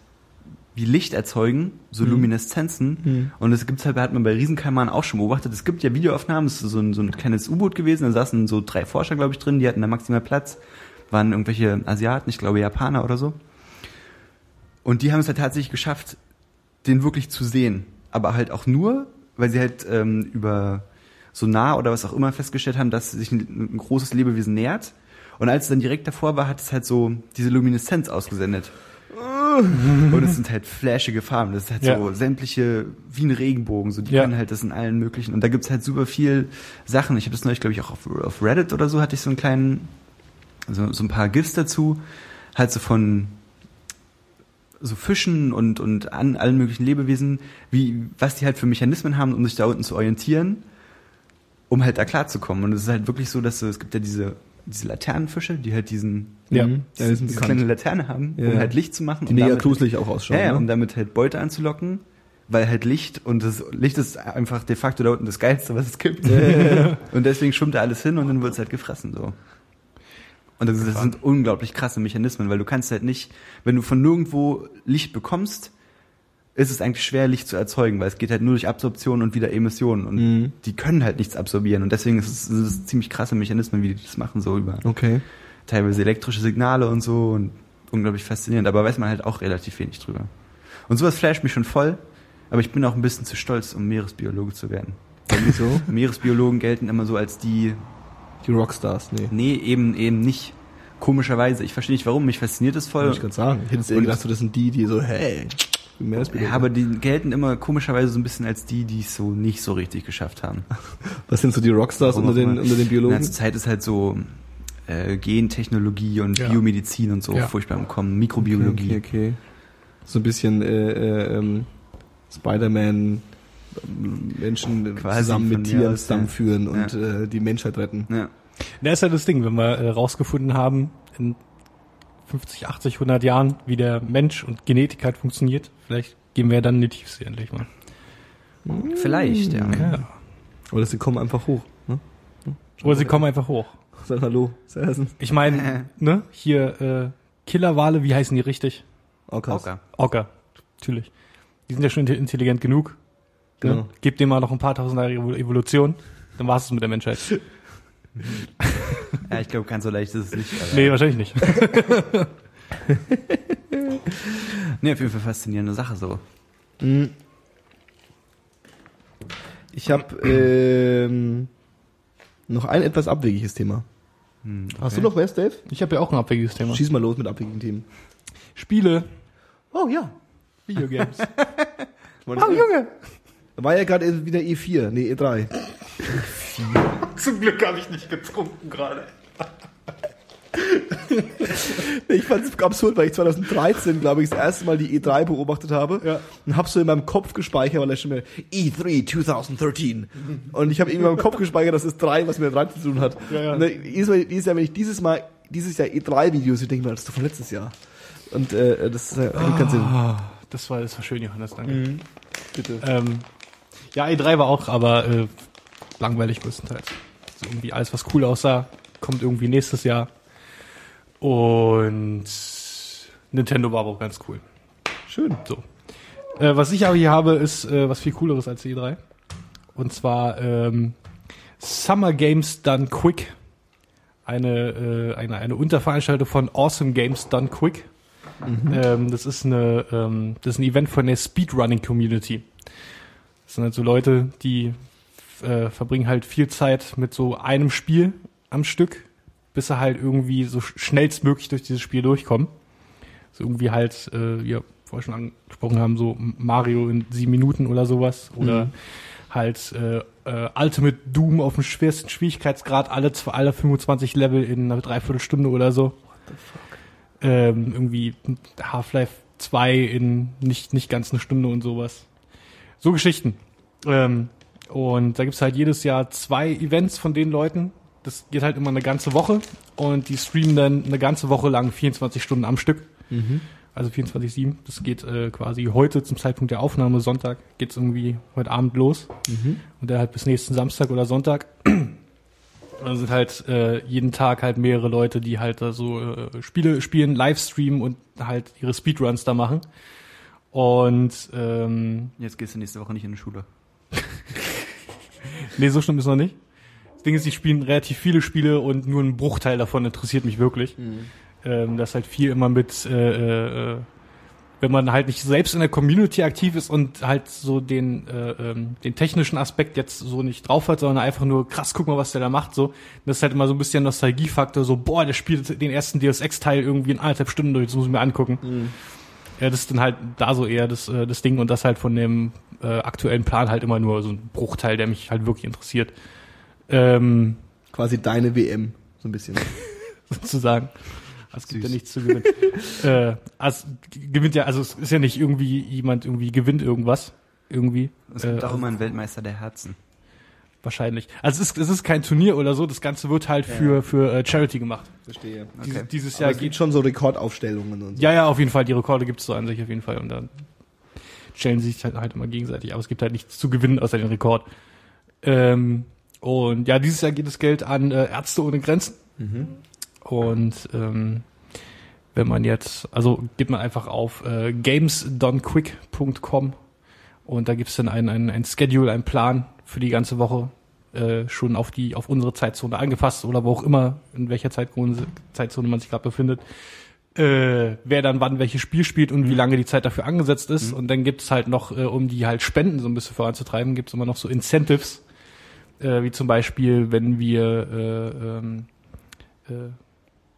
wie Licht erzeugen, so Mhm. Lumineszenzen. Mhm. Und es gibt's halt, hat man bei Riesenkaimanen auch schon beobachtet. Es gibt ja Videoaufnahmen, es ist so ein, so ein kleines U-Boot gewesen, da saßen so drei Forscher, glaube ich, drin, die hatten da maximal Platz, waren irgendwelche Asiaten, ich glaube Japaner oder so. Und die haben es halt tatsächlich geschafft, den wirklich zu sehen. Aber halt auch nur, weil sie halt ähm, über Sonar oder was auch immer festgestellt haben, dass sich ein, ein großes Lebewesen nähert. Und als es dann direkt davor war, hat es halt so diese Lumineszenz ausgesendet. Und es sind halt flashige Farben. Das ist halt Ja. so sämtliche, wie ein Regenbogen. So, die Ja. können halt das in allen möglichen. Und da gibt's halt super viel Sachen. Ich habe das neulich, glaube ich, auch auf, auf Reddit oder so, hatte ich so einen kleinen, so, so ein paar GIFs dazu. Halt so von so Fischen und, und an allen möglichen Lebewesen, wie, was die halt für Mechanismen haben, um sich da unten zu orientieren, um halt da klarzukommen. Und es ist halt wirklich so, dass so, es gibt ja diese, diese Laternenfische, die halt diesen, Ja. Mhm. ja die sind diese bekannt. kleine Laterne haben, Ja. um halt Licht zu machen. Die und mega damit- gruselig auch ausschauen. ja, ja, ne? um damit halt Beute anzulocken, weil halt Licht und das Licht ist einfach de facto da unten das Geilste, was es gibt. und deswegen schwimmt da alles hin und dann wird es halt gefressen so. Und das, das sind unglaublich krasse Mechanismen, weil du kannst halt nicht, wenn du von nirgendwo Licht bekommst, ist es eigentlich schwer, Licht zu erzeugen, weil es geht halt nur durch Absorption und wieder Emission und Mhm. die können halt nichts absorbieren und deswegen ist es, sind es ziemlich krasse Mechanismen, wie die das machen, so über Okay. teilweise elektrische Signale und so und unglaublich faszinierend, aber weiß man halt auch relativ wenig drüber. Und sowas flasht mich schon voll, aber ich bin auch ein bisschen zu stolz, um Meeresbiologe zu werden. Wieso? Meeresbiologen gelten immer so als die, Die Rockstars, nee. nee, eben, eben nicht. Komischerweise, ich verstehe nicht warum, mich fasziniert es voll. Wollte ich gerade sagen. Ich hätte gedacht, so, das sind die, die so, hey, Ja, aber die gelten immer komischerweise so ein bisschen als die, die es so nicht so richtig geschafft haben. Was sind so die Rockstars Warum unter den, unter den Biologen? Na, zur Zeit ist halt so äh, Gentechnologie und Ja. Biomedizin und so Ja. furchtbar im Kommen, Mikrobiologie. Okay, okay. So ein bisschen äh, äh, ähm, Spider-Man Menschen Quasi zusammen mit Tieren aus, zusammenführen ja. und äh, die Menschheit retten. Ja. Da ist ja das Ding, wenn wir äh, rausgefunden haben, in 50, 80, 100 Jahren, wie der Mensch und Genetik halt funktioniert, vielleicht gehen wir dann in die Tiefsee endlich mal. Vielleicht, ja. Ja. Oder sie kommen einfach hoch. Ne? Oder sie kommen einfach hoch. Sag Hallo, Sersen. Ich meine, ne, hier äh, Killerwale, wie heißen die richtig? Orcas. Orca. Orca, natürlich. Die sind ja schon inte- intelligent genug. Ne? Genau. Gebt dem mal noch ein paar tausend Jahre Evo- Evolution, dann war es mit der Menschheit. Ja, ich glaube, ganz so leicht ist es nicht. Aber Nee, wahrscheinlich nicht. nee, auf jeden Fall faszinierende Sache so. Mhm. Ich habe ähm, noch ein etwas abwegiges Thema. Hm, Hast du okay. noch was, Dave? Ich habe ja auch ein abwegiges Thema. Schieß mal los mit abwegigen Themen. Spiele, Oh ja. Videogames. Oh Junge. War ja gerade wieder E4, nee, E E3. Zum Glück habe ich nicht getrunken gerade. Ich fand es absurd, weil ich 2013, glaube ich, das erste Mal die E3 beobachtet habe Ja. und habe so in meinem Kopf gespeichert, weil er schon mehr E3 2013 und ich habe irgendwie in meinem Kopf gespeichert, dass es drei, was mit der 3 zu tun hat. Ja, ja. Und jedes, Mal, jedes Jahr, wenn ich dieses Mal dieses Jahr E3-Videos, ich denke mir, das ist doch von letztes Jahr. Und äh, das äh, ergibt keinen Sinn. Ah, das war, das war schön, Johannes, danke. Mhm. Bitte. Ähm, ja, E3 war auch, aber äh, langweilig größtenteils. So irgendwie alles, was cool aussah, kommt irgendwie nächstes Jahr. Und Nintendo war aber auch ganz cool. Schön. So. Äh, was ich aber hier habe, ist äh, was viel cooleres als die E3. Und zwar ähm, Summer Games Done Quick. Eine, äh, eine, eine Unterveranstaltung von Awesome Games Done Quick. Ähm, das ist eine, ähm, das ist ein Event von der Speedrunning Community. Das sind halt so Leute, die äh, verbringen halt viel Zeit mit so einem Spiel am Stück, bis sie halt irgendwie so sch- schnellstmöglich durch dieses Spiel durchkommen. So irgendwie halt, äh, wie wir vorher schon angesprochen haben, so Mario in sieben Minuten oder sowas. Oder Mhm. halt äh, äh, Ultimate Doom auf dem schwersten Schwierigkeitsgrad, alle, alle 25 Level in einer Dreiviertelstunde oder so. Ähm, irgendwie Half-Life 2 in nicht, nicht ganz eine Stunde und sowas. So Geschichten. Ähm, und da gibt's halt jedes Jahr zwei Events von den Leuten. Das geht halt immer eine ganze Woche und die streamen dann eine ganze Woche lang 24 Stunden am Stück. Also 24-7. Das geht äh, quasi heute zum Zeitpunkt der Aufnahme, Sonntag, geht's irgendwie heute Abend los. Und der halt bis nächsten Samstag oder Sonntag. Da sind halt äh, jeden Tag halt mehrere Leute, die halt da so äh, Spiele spielen, Livestreamen und halt ihre Speedruns da machen. Und ähm, Jetzt gehst du nächste Woche nicht in die Schule. Nee, so schlimm ist noch nicht. Das Ding ist, die spielen relativ viele Spiele und nur ein Bruchteil davon interessiert mich wirklich. Ähm, das ist halt viel immer mit, äh, äh, wenn man halt nicht selbst in der Community aktiv ist und halt so den, äh, ähm, den technischen Aspekt jetzt so nicht drauf hat, sondern einfach nur krass, guck mal, was der da macht, so. Das ist halt immer so ein bisschen Nostalgiefaktor, so, boah, der spielt den ersten Deus Ex-Teil irgendwie in anderthalb Stunden durch, das muss ich mir angucken. Ja, das ist dann halt da so eher das, äh, das Ding und das halt von dem äh, aktuellen Plan halt immer nur so ein Bruchteil, der mich halt wirklich interessiert. Ähm, Quasi deine WM, so ein bisschen. sozusagen. Es gibt ja nichts zu gewinnen. äh, also gewinnt ja, also es ist ja nicht irgendwie jemand irgendwie gewinnt irgendwas. Irgendwie. Es gibt Äh, auch immer einen Weltmeister der Herzen. Wahrscheinlich. Also es ist, es ist kein Turnier oder so, das Ganze wird halt für, für äh, Charity gemacht. Verstehe. Dies, Okay. dieses Aber Jahr es gibt geht. schon so Rekordaufstellungen und so. Ja, ja, auf jeden Fall. Die Rekorde gibt's so an sich auf jeden Fall. Und dann stellen sie sich halt, halt immer gegenseitig. Aber es gibt halt nichts zu gewinnen außer den Rekord. Ähm, und ja, dieses Jahr geht das Geld an äh, Ärzte ohne Grenzen. Und ähm, wenn man jetzt, also geht man einfach auf äh, gamesdonequick.com und da gibt's dann ein, ein, ein Schedule, einen Plan für die ganze Woche, äh, schon auf die, auf unsere Zeitzone angepasst oder wo auch immer, in welcher Zeitzone, Zeitzone man sich gerade befindet, äh, wer dann wann welches Spiel spielt und wie lange die Zeit dafür angesetzt ist. Und dann gibt's halt noch, äh, um die halt Spenden so ein bisschen voranzutreiben, gibt's immer noch so Incentives, äh, wie zum Beispiel, wenn wir äh, ähm, äh,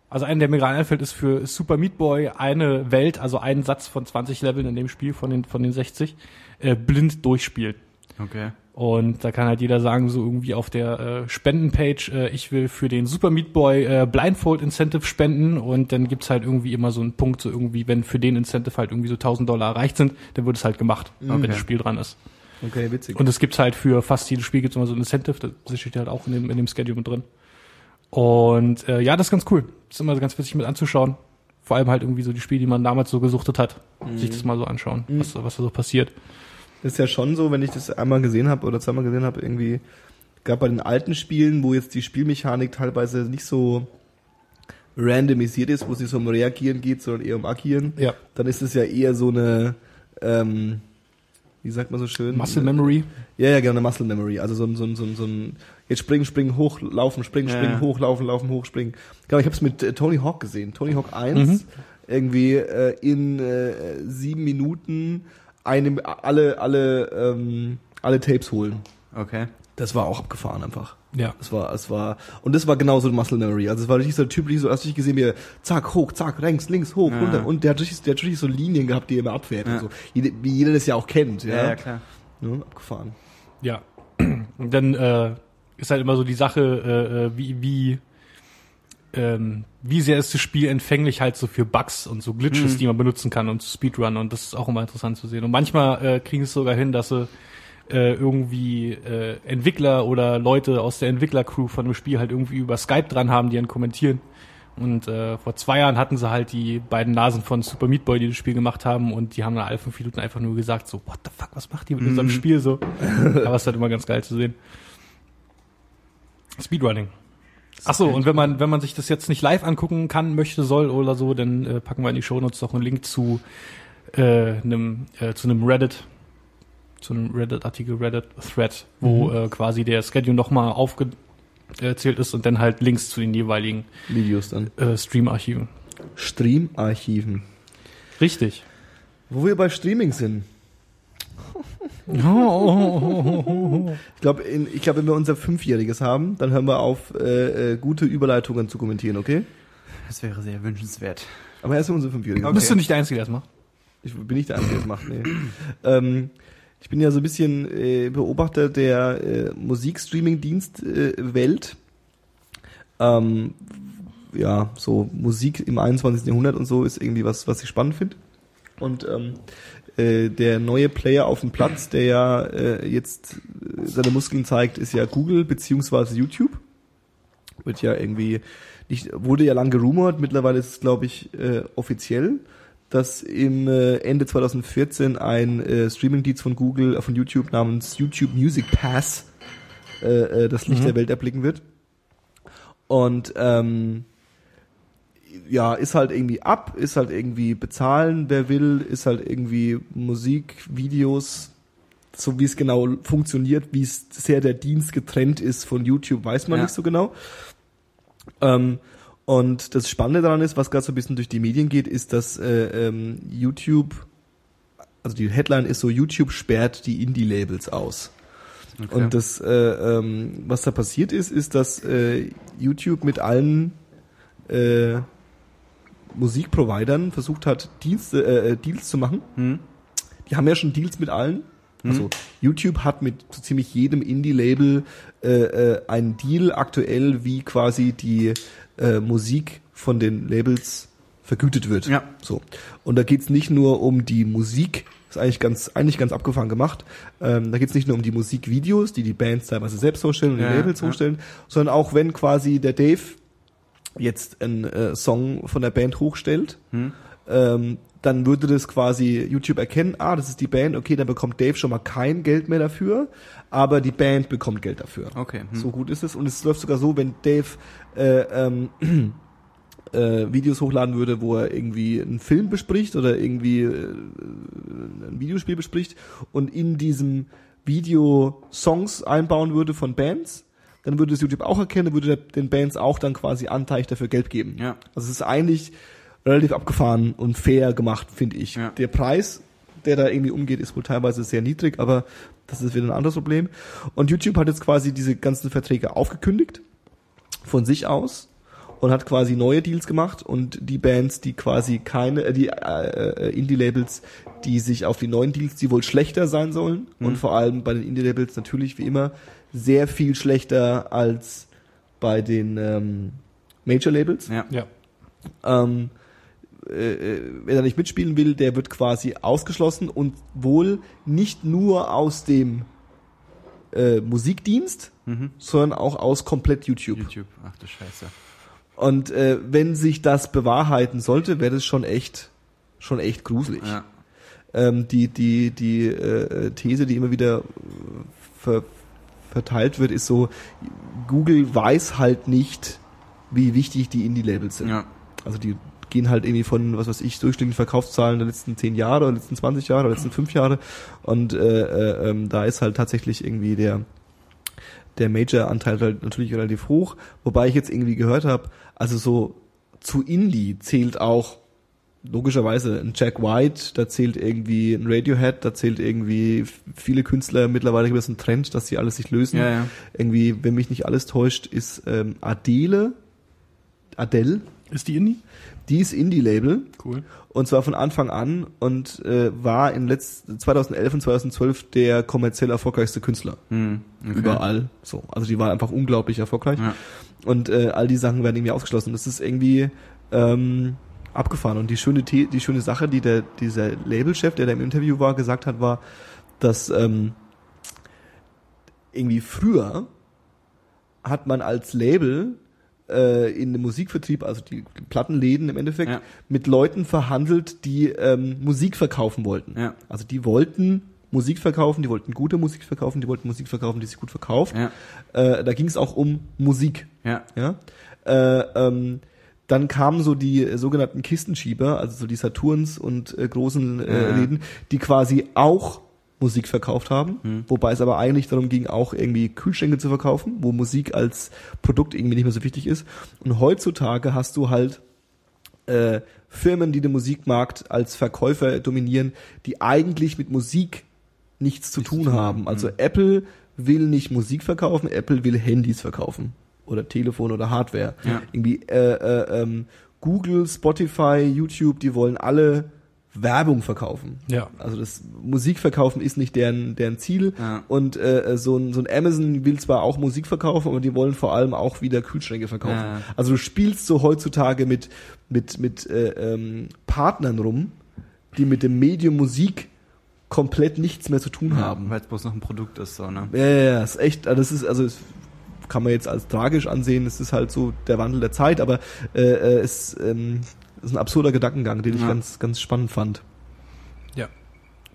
also einen, der mir gerade einfällt, ist für Super Meat Boy eine Welt, also einen Satz von 20 Leveln in dem Spiel von den, von den 60, äh, blind durchspielt. Okay. Und da kann halt jeder sagen, so irgendwie auf der äh, Spendenpage, äh, ich will für den Super Meat Boy äh, Blindfold Incentive spenden und dann gibt's halt irgendwie immer so einen Punkt, so irgendwie, wenn für den Incentive halt irgendwie so 1000 Dollar erreicht sind, dann wird es halt gemacht, wenn das Spiel dran ist. Okay, witzig. Und es gibt's halt für fast jedes Spiel gibt's immer so ein Incentive, das steht halt auch in dem, in dem Schedule mit drin. Und äh, ja, das ist ganz cool. Das ist immer ganz witzig mit anzuschauen. Vor allem halt irgendwie so die Spiele, die man damals so gesuchtet hat. Sich das mal so anschauen, was, was da so passiert. Das ist ja schon so, wenn ich das einmal gesehen habe oder zweimal gesehen habe, irgendwie gab bei den alten Spielen, wo jetzt die Spielmechanik teilweise nicht so randomisiert ist, wo es nicht so um Reagieren geht, sondern eher um Agieren, Ja. dann ist es ja eher so eine, ähm, wie sagt man so schön? Muscle Memory. Ja, ja, genau, eine Muscle Memory. Also so ein, so ein, so ein, so ein jetzt springen, springen, hoch, laufen, springen, Ja, springen, hoch, laufen, laufen, hoch, springen. Genau, ich habe es mit äh, Tony Hawk gesehen. Tony Hawk 1, Mhm. irgendwie äh, in äh, sieben Minuten eine, alle, alle, ähm, alle Tapes holen. Okay. Das war auch abgefahren einfach. Ja. Das war, es war, und das war genauso eine Muscle Memory. Also es war richtig so typisch, so hast du dich gesehen, wie er zack, hoch, zack, links, links, hoch, Ja. runter. Und der hat richtig, der hat richtig so Linien gehabt, die er immer abfährt Ja. und so. Jede, wie jeder das ja auch kennt, ja. Ja, ja, klar. Ja, abgefahren. Ja. Und dann äh, ist halt immer so die Sache, äh, äh, wie, wie, ähm, wie sehr ist das Spiel empfänglich halt so für Bugs und so Glitches, Mhm. die man benutzen kann und Speedrun und das ist auch immer interessant zu sehen. Und manchmal äh, kriegen es sogar hin, dass sie äh, irgendwie äh, Entwickler oder Leute aus der Entwicklercrew von dem Spiel halt irgendwie über Skype dran haben, die dann kommentieren. Und äh, vor zwei Jahren hatten sie halt die beiden Nasen von Super Meat Boy, die das Spiel gemacht haben, und die haben nach alle fünf Minuten einfach nur gesagt, so, what the fuck, was macht die mit unserem Spiel so? Aber es ist halt immer ganz geil zu sehen. Speedrunning. Ach so, und wenn man, wenn man sich das jetzt nicht live angucken kann, möchte, soll oder so, dann äh, packen wir in die Shownotes noch einen Link zu äh, einem, äh, zu einem Reddit, zu einem Reddit-Artikel, Reddit-Thread, wo Mhm. äh, quasi der Schedule nochmal aufgezählt ist und dann halt Links zu den jeweiligen Videos dann. äh, Stream-Archiven. Stream-Archiven. Richtig. Wo wir bei Streaming sind. Oh, Ich glaube, ich glaub, wenn wir unser Fünfjähriges haben, dann hören wir auf, äh, äh, gute Überleitungen zu kommentieren, okay? Das wäre sehr wünschenswert. Aber erst unser Fünfjähriges. Okay. Bist du nicht der Einzige, der das macht? Ich bin nicht der Einzige, der das macht, nee. ähm, ich bin ja so ein bisschen äh, Beobachter der äh, Musikstreaming-Dienst-Welt. ähm, ja, so Musik im 21. Jahrhundert und so ist irgendwie was, was ich spannend finde. Und ähm, äh, der neue Player auf dem Platz, der ja äh, jetzt äh, seine Muskeln zeigt, ist ja Google beziehungsweise YouTube. Wird ja irgendwie nicht, wurde ja lang gerumort, mittlerweile ist es, glaube ich, äh, offiziell, dass im äh, Ende 2014 ein äh, Streaming-Dienst von Google, äh, von YouTube namens YouTube Music Pass äh, äh, das Licht Mhm. der Welt erblicken wird. Und ähm, ja, ist halt irgendwie ab, ist halt irgendwie bezahlen, wer will, ist halt irgendwie Musik, Videos, so wie es genau funktioniert, wie es sehr der Dienst getrennt ist von YouTube, weiß man Ja. nicht so genau. Ähm, und das Spannende daran ist, was gerade so ein bisschen durch die Medien geht, ist, dass äh, ähm, YouTube, also die Headline ist so, YouTube sperrt die Indie-Labels aus. Okay. Und das, äh, ähm, was da passiert ist, ist, dass äh, YouTube mit allen äh, Musikprovidern versucht hat, Dienste, äh, Deals zu machen. Hm? Die haben ja schon Deals mit allen. Mhm. Also YouTube hat mit so ziemlich jedem Indie-Label äh, äh, einen Deal aktuell, wie quasi die äh, Musik von den Labels vergütet wird. Ja. So. Und da geht's nicht nur um die Musik, ist eigentlich ganz, eigentlich ganz abgefahren gemacht. Ähm, da geht's nicht nur um die Musikvideos, die die Bands teilweise selbst hochstellen und Ja, die Labels ja. hochstellen, sondern auch wenn quasi der Dave jetzt einen äh, Song von der Band hochstellt, Hm? ähm, dann würde das quasi YouTube erkennen, ah, das ist die Band, okay, dann bekommt Dave schon mal kein Geld mehr dafür, aber die Band bekommt Geld dafür. Okay. Hm. So gut ist es. Und es läuft sogar so, wenn Dave äh, ähm, äh, Videos hochladen würde, wo er irgendwie einen Film bespricht oder irgendwie äh, ein Videospiel bespricht und in diesem Video Songs einbauen würde von Bands, dann würde es YouTube auch erkennen, würde den Bands auch dann quasi anteilig dafür Geld geben. Ja. Also es ist eigentlich relativ abgefahren und fair gemacht, finde ich. Ja. Der Preis, der da irgendwie umgeht, ist wohl teilweise sehr niedrig, aber das ist wieder ein anderes Problem. Und YouTube hat jetzt quasi diese ganzen Verträge aufgekündigt von sich aus und hat quasi neue Deals gemacht und die Bands, die quasi keine, äh, die äh, äh, Indie-Labels, die sich auf die neuen Deals, die wohl schlechter sein sollen und vor allem bei den Indie-Labels natürlich wie immer sehr viel schlechter als bei den ähm, Major-Labels. Ja. Ja. Ähm, äh, äh, wer da nicht mitspielen will, der wird quasi ausgeschlossen und wohl nicht nur aus dem äh, Musikdienst, Mhm. sondern auch aus komplett YouTube. YouTube. Ach du Scheiße. Und äh, wenn sich das bewahrheiten sollte, wäre das schon echt, schon echt gruselig. Ja. Ähm, die die die äh, These, die immer wieder äh, ver, verteilt wird, ist so: Google weiß halt nicht, wie wichtig die Indie-Labels sind. Ja. Also die gehen halt irgendwie von, was weiß ich, durchschnittlichen Verkaufszahlen der letzten zehn Jahre oder letzten 20 Jahre oder letzten fünf Jahre. Und äh, äh, ähm, da ist halt tatsächlich irgendwie der der Major-Anteil halt natürlich relativ hoch. Wobei ich jetzt irgendwie gehört habe, also so zu Indie zählt auch logischerweise ein Jack White, da zählt irgendwie ein Radiohead, da zählt irgendwie viele Künstler, mittlerweile gibt es einen Trend, dass sie alles sich lösen. Ja, ja. Irgendwie, wenn mich nicht alles täuscht, ist ähm, Adele, Adele, Ist die Indie? die ist Indie-Label Cool. und zwar von Anfang an und äh, war in letzt 2011 und 2012 der kommerziell erfolgreichste Künstler Hm. Okay. überall. So, also die war einfach unglaublich erfolgreich Ja. und äh, all die Sachen werden irgendwie ausgeschlossen. Das ist irgendwie ähm, abgefahren und die schöne The die schöne Sache, die der dieser Labelchef, der da im Interview war, gesagt hat, war, dass ähm, irgendwie früher hat man als Label äh, in dem Musikvertrieb, also die Plattenläden im Endeffekt, Ja. mit Leuten verhandelt, die ähm, Musik verkaufen wollten. Ja. Also die wollten Musik verkaufen, die wollten gute Musik verkaufen, die wollten Musik verkaufen, die sich gut verkauft. Ja. Äh, da ging es auch um Musik. Ja. Ja. Äh, ähm, dann kamen so die äh, sogenannten Kistenschieber, also so die Saturns und äh, großen äh, Ja. Läden, die quasi auch Musik verkauft haben, Hm. wobei es aber eigentlich darum ging, auch irgendwie Kühlschränke zu verkaufen, wo Musik als Produkt irgendwie nicht mehr so wichtig ist. Und heutzutage hast du halt äh, Firmen, die den Musikmarkt als Verkäufer dominieren, die eigentlich mit Musik nichts zu tun haben. Also Apple will nicht Musik verkaufen, Apple will Handys verkaufen oder Telefon oder Hardware. Ja. Irgendwie äh, äh, ähm, Google, Spotify, YouTube, die wollen alle Werbung verkaufen. Ja. Also das Musikverkaufen ist nicht deren, deren Ziel. Ja. Und äh, so, ein, so ein Amazon will zwar auch Musik verkaufen, aber die wollen vor allem auch wieder Kühlschränke verkaufen. Ja. Also du spielst so heutzutage mit, mit, mit äh, ähm, Partnern rum, die mit dem Medium Musik komplett nichts mehr zu tun haben. Weil es bloß noch ein Produkt ist, so, ne? Ja, ja, ja, ist echt, also das ist, also es kann man jetzt als tragisch ansehen, es ist halt so der Wandel der Zeit, aber äh, äh, es ähm, ist ein absurder Gedankengang, den ich Ja. ganz, ganz spannend fand. Ja.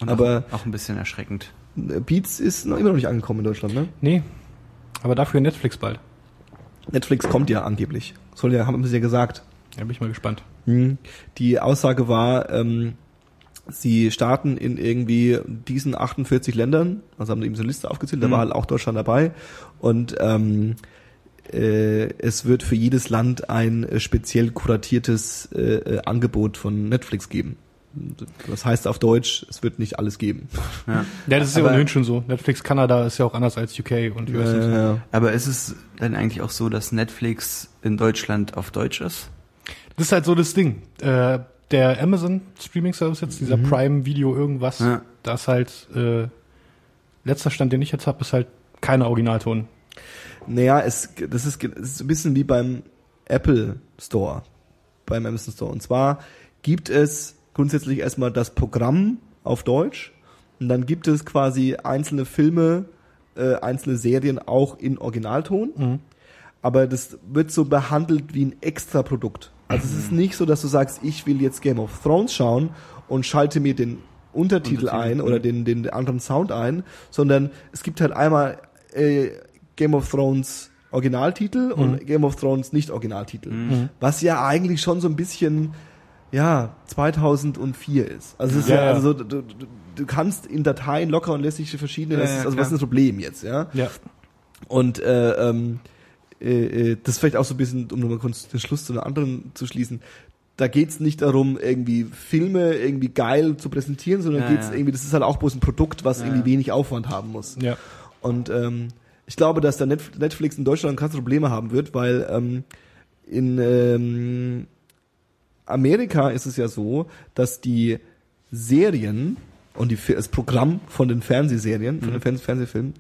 Und Aber- auch, auch ein bisschen erschreckend. Äh, Beats ist noch immer noch nicht angekommen in Deutschland, ne? Nee. Aber dafür Netflix bald. Netflix kommt ja angeblich. Soll ja, haben sie ja gesagt. Da bin ich mal gespannt. Hm. Die Aussage war, ähm, sie starten in irgendwie diesen 48 Ländern, also haben sie eben so eine Liste aufgezählt, da Mhm. war halt auch Deutschland dabei und ähm, äh, es wird für jedes Land ein äh, speziell kuratiertes äh, äh, Angebot von Netflix geben. Das heißt auf Deutsch, es wird nicht alles geben. Ja. Ja, das ist ja Aber- ohnehin schon so. Netflix Kanada ist ja auch anders als UK und US. und so. Äh, Aber ist es dann eigentlich auch so, dass Netflix in Deutschland auf Deutsch ist? Das ist halt so das Ding. Äh, der Amazon Streaming Service jetzt, dieser Prime Video irgendwas, Ja. da ist halt äh, letzter Stand, den ich jetzt habe, ist halt keine Originalton. Naja, es, das, ist, es ist ein bisschen wie beim Apple Store, beim Amazon Store. Und zwar gibt es grundsätzlich erstmal das Programm auf Deutsch und dann gibt es quasi einzelne Filme, äh, einzelne Serien auch in Originalton. Aber das wird so behandelt wie ein Extraprodukt. Also es ist nicht so, dass du sagst, ich will jetzt Game of Thrones schauen und schalte mir den Untertitel Untertitel, ein mhm. oder den, den anderen Sound ein, sondern es gibt halt einmal äh, Game of Thrones Originaltitel und Game of Thrones nicht Originaltitel. Was ja eigentlich schon so ein bisschen ja, 2004 ist. Also es ist ja, Ja, also so, du, du, du kannst in Dateien locker und lässig verschiedene, Ja, das ja, ist, also klar. was ist das Problem jetzt, ja? Ja. Und äh, ähm, äh, äh, das ist vielleicht auch so ein bisschen, um nochmal kurz den Schluss zu einer anderen zu schließen, da geht's nicht darum, irgendwie Filme irgendwie geil zu präsentieren, sondern Ja, geht's ja. irgendwie, das ist halt auch bloß ein Produkt, was Ja, irgendwie wenig Aufwand haben muss. Ja. Und ähm, ich glaube, dass der Netf- Netflix in Deutschland krasse Probleme haben wird, weil ähm, in ähm, Amerika ist es ja so, dass die Serien und die, das Programm von den Fernsehserien, von den Fern Fernsehfilmen,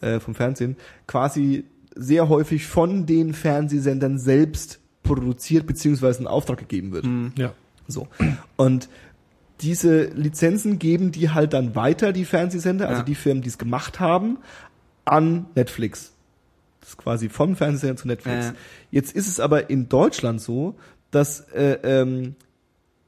äh, vom Fernsehen, quasi sehr häufig von den Fernsehsendern selbst produziert beziehungsweise in Auftrag gegeben wird. Ja. So. Und diese Lizenzen geben die halt dann weiter, die Fernsehsender, also Ja. die Firmen, die es gemacht haben, an Netflix. Das ist quasi von Fernsehsender zu Netflix. Ja. Jetzt ist es aber in Deutschland so, dass äh, ähm,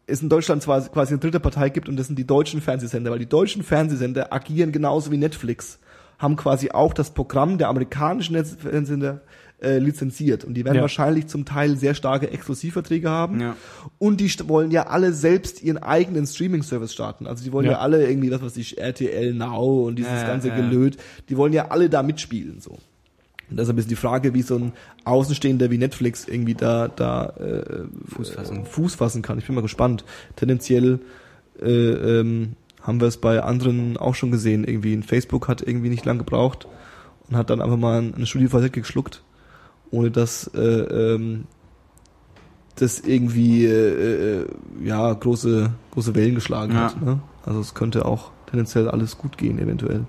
es in Deutschland zwar quasi eine dritte Partei gibt und das sind die deutschen Fernsehsender, weil die deutschen Fernsehsender agieren genauso wie Netflix, haben quasi auch das Programm der amerikanischen Fernsehsender äh, lizenziert und die werden Ja. wahrscheinlich zum Teil sehr starke Exklusivverträge haben Ja. und die wollen ja alle selbst ihren eigenen Streaming-Service starten. Also die wollen ja. Ja. alle irgendwie, was weiß ich, RTL Now und dieses ganze. Gelöt, die wollen ja alle da mitspielen, so. Und das ist ein bisschen die Frage, wie so ein Außenstehender wie Netflix irgendwie da, da äh, Fuß fassen. Fuß fassen kann. Ich bin mal gespannt. Tendenziell äh, ähm, haben wir es bei anderen auch schon gesehen. Irgendwie Facebook hat irgendwie nicht lang gebraucht und hat dann einfach mal eine Studie geschluckt, ohne dass äh, ähm, das irgendwie äh, äh, ja große große Wellen geschlagen Ja. hat. Ne? Also es könnte auch tendenziell alles gut gehen eventuell.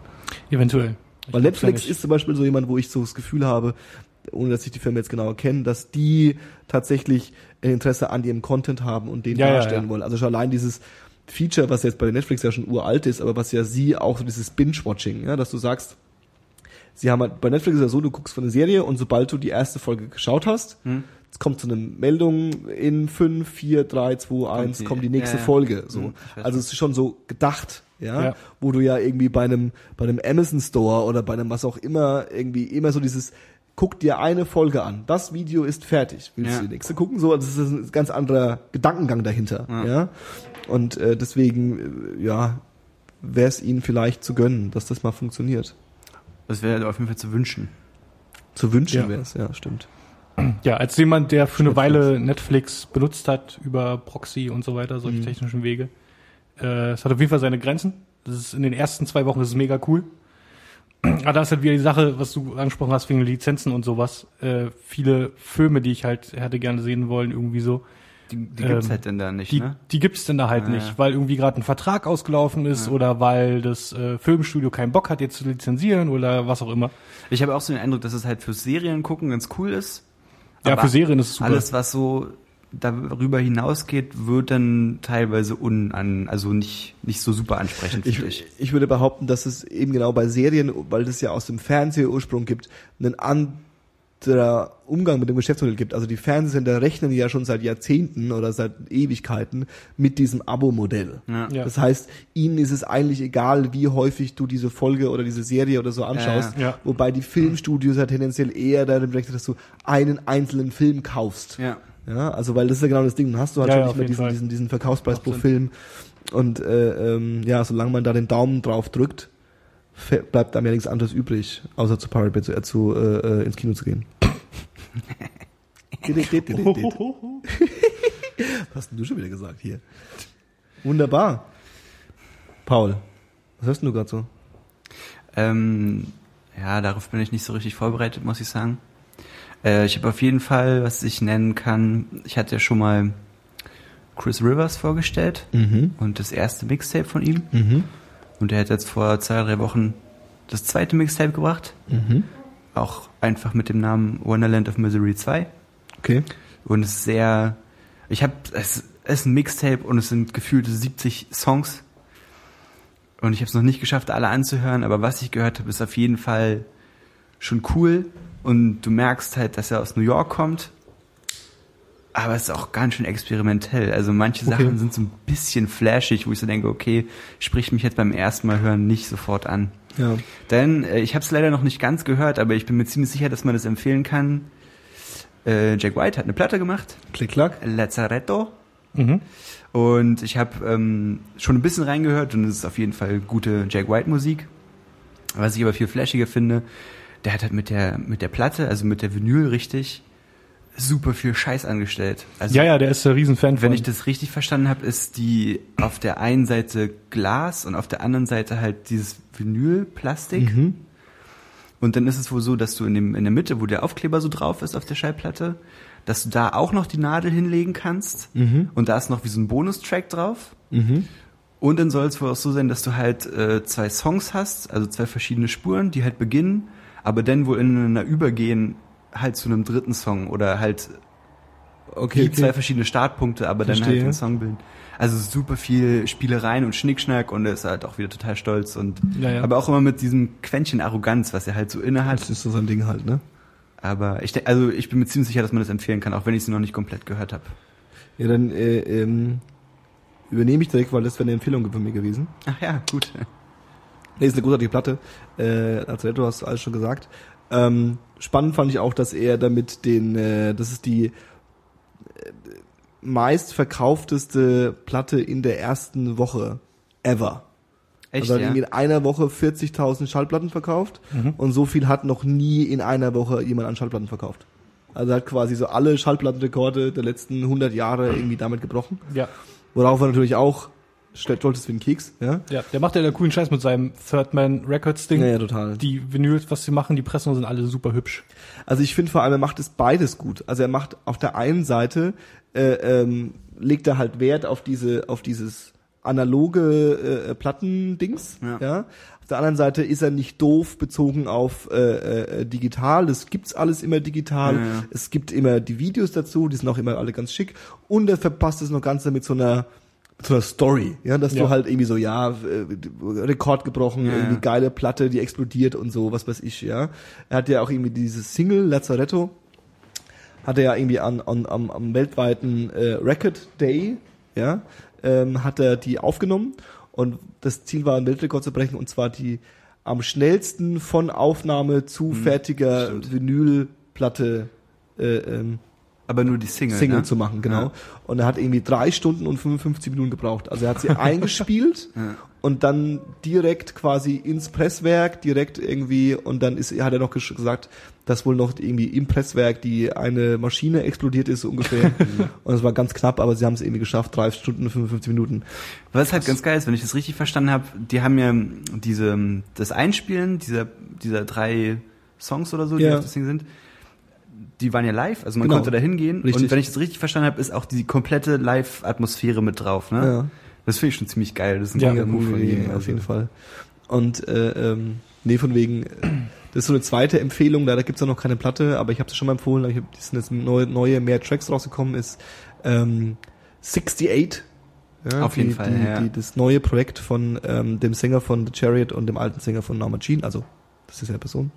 Eventuell. Ich Weil Netflix ist zum Beispiel so jemand, wo ich so das Gefühl habe, ohne dass ich die Firma jetzt genauer kenne, dass die tatsächlich ein Interesse an ihrem Content haben und den ja, darstellen ja. wollen. Also schon allein dieses Feature, was jetzt bei Netflix ja schon uralt ist, aber was ja sie auch so dieses Binge-Watching, ja, dass du sagst, sie haben halt, bei Netflix ist ja so, du guckst von eine Serie und sobald du die erste Folge geschaut hast, Hm? es kommt so eine Meldung in 5, 4, 3, 2, 1, die- kommt die nächste ja, ja. Folge. So. Hm, also es ist schon so gedacht, ja? Ja. wo du ja irgendwie bei einem, bei einem Amazon Store oder bei einem was auch immer, irgendwie immer so dieses, guck dir eine Folge an, das Video ist fertig, willst Ja. du die nächste gucken? So, das ist ein ganz anderer Gedankengang dahinter, ja. Ja. Und äh, deswegen, äh, ja, wäre es ihnen vielleicht zu gönnen, dass das mal funktioniert. Das wäre auf jeden Fall zu wünschen. Zu wünschen Ja. wäre es, ja, stimmt. Ja, als jemand, der für eine Netflix. Weile Netflix benutzt hat über Proxy und so weiter, solche Mhm. technischen Wege, äh, es hat auf jeden Fall seine Grenzen. Das ist in den ersten zwei Wochen ist es mega cool. Aber da ist halt wieder die Sache, was du angesprochen hast wegen Lizenzen und sowas. Äh, viele Filme, die ich halt hätte gerne sehen wollen, irgendwie so, Die, die gibt's Ähm, halt denn da nicht, die, ne? die gibt's denn da halt Ah, nicht, ja. weil irgendwie gerade ein Vertrag ausgelaufen ist Ja. oder weil das äh, Filmstudio keinen Bock hat, jetzt zu lizenzieren oder was auch immer. Ich habe auch so den Eindruck, dass es halt für Serien gucken ganz cool ist. Ja, für Serien ist es super. Alles, was so darüber hinausgeht, wird dann teilweise unan, also nicht, nicht so super ansprechend, Ich, finde ich. ich würde behaupten, dass es eben genau bei Serien, weil das ja aus dem Fernsehursprung gibt, einen anderer Umgang mit dem Geschäftsmodell gibt. Also die Fernsehsender rechnen ja schon seit Jahrzehnten oder seit Ewigkeiten mit diesem Abo-Modell. Ja. Ja. Das heißt, ihnen ist es eigentlich egal, wie häufig du diese Folge oder diese Serie oder so anschaust. Ja, ja. Wobei die Filmstudios ja tendenziell eher darin rechnen, dass du einen einzelnen Film kaufst. Ja. Also weil das ist ja genau das Ding, dann hast du halt Ja, schon ja, nicht mehr diesen, diesen, diesen Verkaufspreis pro Film. Und äh, ähm, ja, solange man da den Daumen drauf drückt, bleibt einem ja nichts anderes übrig, außer zu Pirate Bay zu, äh, zu äh, äh, ins Kino zu gehen. Was hast denn du schon wieder gesagt hier? Wunderbar. Paul, was hörst denn du gerade so? Ähm, ja, darauf bin ich nicht so richtig vorbereitet, muss ich sagen. Äh, ich habe auf jeden Fall, was ich nennen kann, ich hatte ja schon mal Chris Rivers vorgestellt Mhm. und das erste Mixtape von ihm. Mhm. Und er hat jetzt vor zwei, drei Wochen das zweite Mixtape gebracht. Mhm. Auch einfach mit dem Namen Wonderland of Misery 2. Okay. Und es ist sehr, ich habe, es, ist ein Mixtape und es sind gefühlte 70 Songs. Und ich habe es noch nicht geschafft, alle anzuhören, aber was ich gehört habe, ist auf jeden Fall schon cool. Und du merkst halt, dass er aus New York kommt. Aber es ist auch ganz schön experimentell. Also manche Okay. Sachen sind so ein bisschen flashig, wo ich so denke, okay, spricht mich jetzt beim ersten Mal hören nicht sofort an. Ja. Denn äh, ich habe es leider noch nicht ganz gehört, aber ich bin mir ziemlich sicher, dass man das empfehlen kann. Äh, Jack White hat eine Platte gemacht, Klick, klack. Lazzaretto. Mhm. Und ich habe ähm, schon ein bisschen reingehört und es ist auf jeden Fall gute Jack White Musik. Was ich aber viel flashiger finde, der hat halt mit der mit der Platte, also mit der Vinyl richtig super viel Scheiß angestellt. Also Ja, ja, der ist ein Riesenfan wenn von. ich das richtig verstanden habe, ist die auf der einen Seite Glas und auf der anderen Seite halt dieses Vinylplastik. Mhm. Und dann ist es wohl so, dass du in, dem, in der Mitte, wo der Aufkleber so drauf ist auf der Schallplatte, dass du da auch noch die Nadel hinlegen kannst. Mhm. Und da ist noch wie so ein Bonustrack drauf. Mhm. Und dann soll es wohl auch so sein, dass du halt äh, zwei Songs hast, also zwei verschiedene Spuren, die halt beginnen, aber dann wohl ineinander übergehen halt zu einem dritten Song oder halt Okay, wie okay. zwei verschiedene Startpunkte, aber dann halt Verstehe. den Song bilden. Also super viel Spielereien und Schnickschnack und er ist halt auch wieder total stolz und Ja, ja. aber auch immer mit diesem Quäntchen Arroganz, was er halt so inne hat. Das ist so sein Ding halt, ne? Aber ich denke, also ich bin mir ziemlich sicher, dass man das empfehlen kann, auch wenn ich es noch nicht komplett gehört habe. Ja, dann äh, ähm, übernehme ich direkt, weil das wäre eine Empfehlung von mir gewesen. Ach ja, gut. Nee, ist eine großartige Platte. Äh, Lazaretto hast du alles schon gesagt. Ähm, spannend fand ich auch, dass er damit den, äh, das ist die äh, meistverkaufteste Platte in der ersten Woche ever. Echt, also hat ja? irgendwie in einer Woche 40.000 Schallplatten verkauft Mhm. und so viel hat noch nie in einer Woche jemand an Schallplatten verkauft. Also hat quasi so alle Schallplattenrekorde der letzten 100 Jahre irgendwie damit gebrochen. Ja, Worauf er natürlich auch stolz ist wie ein Keks, ja? ja. Der macht ja da coolen Scheiß mit seinem Third Man Records Ding. Ja, ja, total. Die Vinyls, was sie machen, die Pressungen sind alle super hübsch. Also ich finde vor allem, er macht es beides gut. Also er macht auf der einen Seite, äh, ähm, legt er halt Wert auf diese, auf dieses analoge äh, Plattendings, ja. Ja. Auf der anderen Seite ist er nicht doof bezogen auf äh, äh, digital. Das gibt's alles immer digital. Ja, ja. Es gibt immer die Videos dazu, die sind auch immer alle ganz schick. Und er verpasst es noch ganz mit so einer so einer Story, ja, dass Ja. du halt irgendwie so, ja, äh, Rekord gebrochen, Ja, irgendwie geile Platte, die explodiert und so, was weiß ich, ja. Er hat ja auch irgendwie dieses Single Lazzaretto, hat er ja irgendwie an, an, am, am weltweiten äh, Record Day, ja, ähm, hat er die aufgenommen und das Ziel war, einen Weltrekord zu brechen und zwar die am schnellsten von Aufnahme zu fertiger stimmt. Vinylplatte äh, ähm, Aber nur die Single. Single ne? zu machen, genau. Ja. Und er hat irgendwie drei Stunden und 55 Minuten gebraucht. Also er hat sie eingespielt Ja. und dann direkt quasi ins Presswerk, direkt irgendwie, und dann ist, hat er noch gesagt, dass wohl noch irgendwie im Presswerk die eine Maschine explodiert ist, so ungefähr. und es war ganz knapp, aber sie haben es irgendwie geschafft, drei Stunden und 55 Minuten. Was halt ganz geil ist, wenn ich das richtig verstanden habe, die haben ja diese das Einspielen dieser dieser drei Songs oder so, die Ja. auf das Ding sind, die waren ja live, also man Genau. konnte da hingehen Richtig. und wenn ich das richtig verstanden habe, ist auch die komplette Live-Atmosphäre mit drauf, ne? Ja. Das finde ich schon ziemlich geil. Das ist ein Ja, mega Move von ihm. auf Also. jeden Fall. Und äh, ähm, nee, von wegen, das ist so eine zweite Empfehlung, leider gibt's ja noch keine Platte, aber ich habe es schon mal empfohlen, aber ich hab, es sind jetzt neue, neue, mehr Tracks rausgekommen, ist ähm, 68. Ja, Auf die, jeden Fall, die, ja. die, das neue Projekt von ähm, dem Sänger von The Chariot und dem alten Sänger von Norma Jean, also das ist ja Person.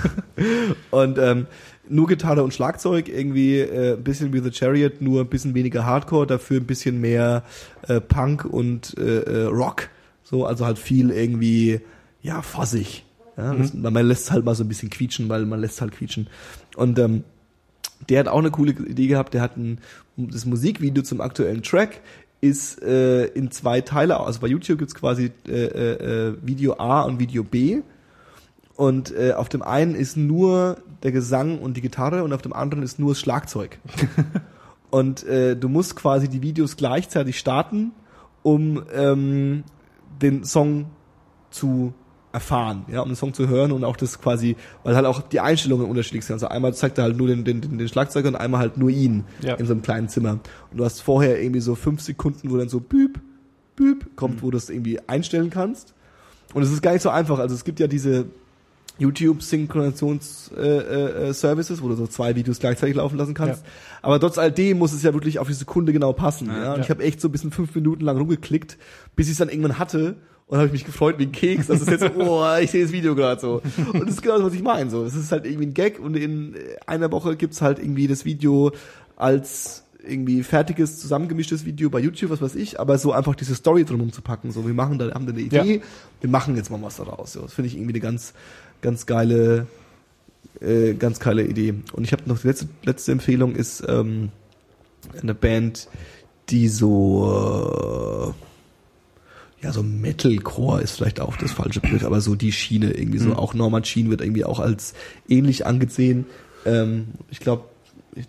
und ähm, nur Gitarre und Schlagzeug, irgendwie äh, ein bisschen wie The Chariot, nur ein bisschen weniger Hardcore, dafür ein bisschen mehr äh, Punk und äh, äh, Rock. So, also halt viel irgendwie, ja, fassig. Ja, das, man lässt es halt mal so ein bisschen quietschen, weil man lässt es halt quietschen. Und ähm, der hat auch eine coole Idee gehabt. Der hat ein, das Musikvideo zum aktuellen Track ist äh, in zwei Teile, also bei YouTube gibt's quasi äh, äh, äh, Video A und Video B. Und äh, auf dem einen ist nur der Gesang und die Gitarre und auf dem anderen ist nur das Schlagzeug. und äh, du musst quasi die Videos gleichzeitig starten, um ähm, den Song zu erfahren, ja, um den Song zu hören und auch das quasi, weil halt auch die Einstellungen unterschiedlich sind. Also einmal zeigt er halt nur den, den, den Schlagzeuger und einmal halt nur ihn Ja. in so einem kleinen Zimmer. Und du hast vorher irgendwie so fünf Sekunden, wo dann so büb, büb kommt, wo du das irgendwie einstellen kannst. Und es ist gar nicht so einfach. Also es gibt ja diese YouTube-Synchronisations-Services, äh, äh, Services, wo du so zwei Videos gleichzeitig laufen lassen kannst. Aber trotz alledem muss es ja wirklich auf die Sekunde genau passen. Ja, Ja. Und Ja. ich habe echt so ein bisschen fünf Minuten lang rumgeklickt, bis ich es dann irgendwann hatte. Und habe ich mich gefreut wie ein Keks. Das ist jetzt so, oh, ich sehe das Video gerade so. Und das ist genau das, was ich meine. So, es ist halt irgendwie ein Gag und in einer Woche gibt's halt irgendwie das Video als irgendwie fertiges, zusammengemischtes Video bei YouTube, was weiß ich, aber so einfach diese Story drumherum zu packen. So, wir machen da, haben da eine Idee, Ja. wir machen jetzt mal was daraus. So, das finde ich irgendwie eine ganz, ganz geile, äh, ganz geile Idee. Und ich habe noch die letzte, letzte Empfehlung ist ähm, eine Band, die so äh, ja so Metalcore ist vielleicht auch das falsche Bild, aber so die Schiene irgendwie so auch Norman Sheen wird irgendwie auch als ähnlich angesehen. Ähm, ich glaube,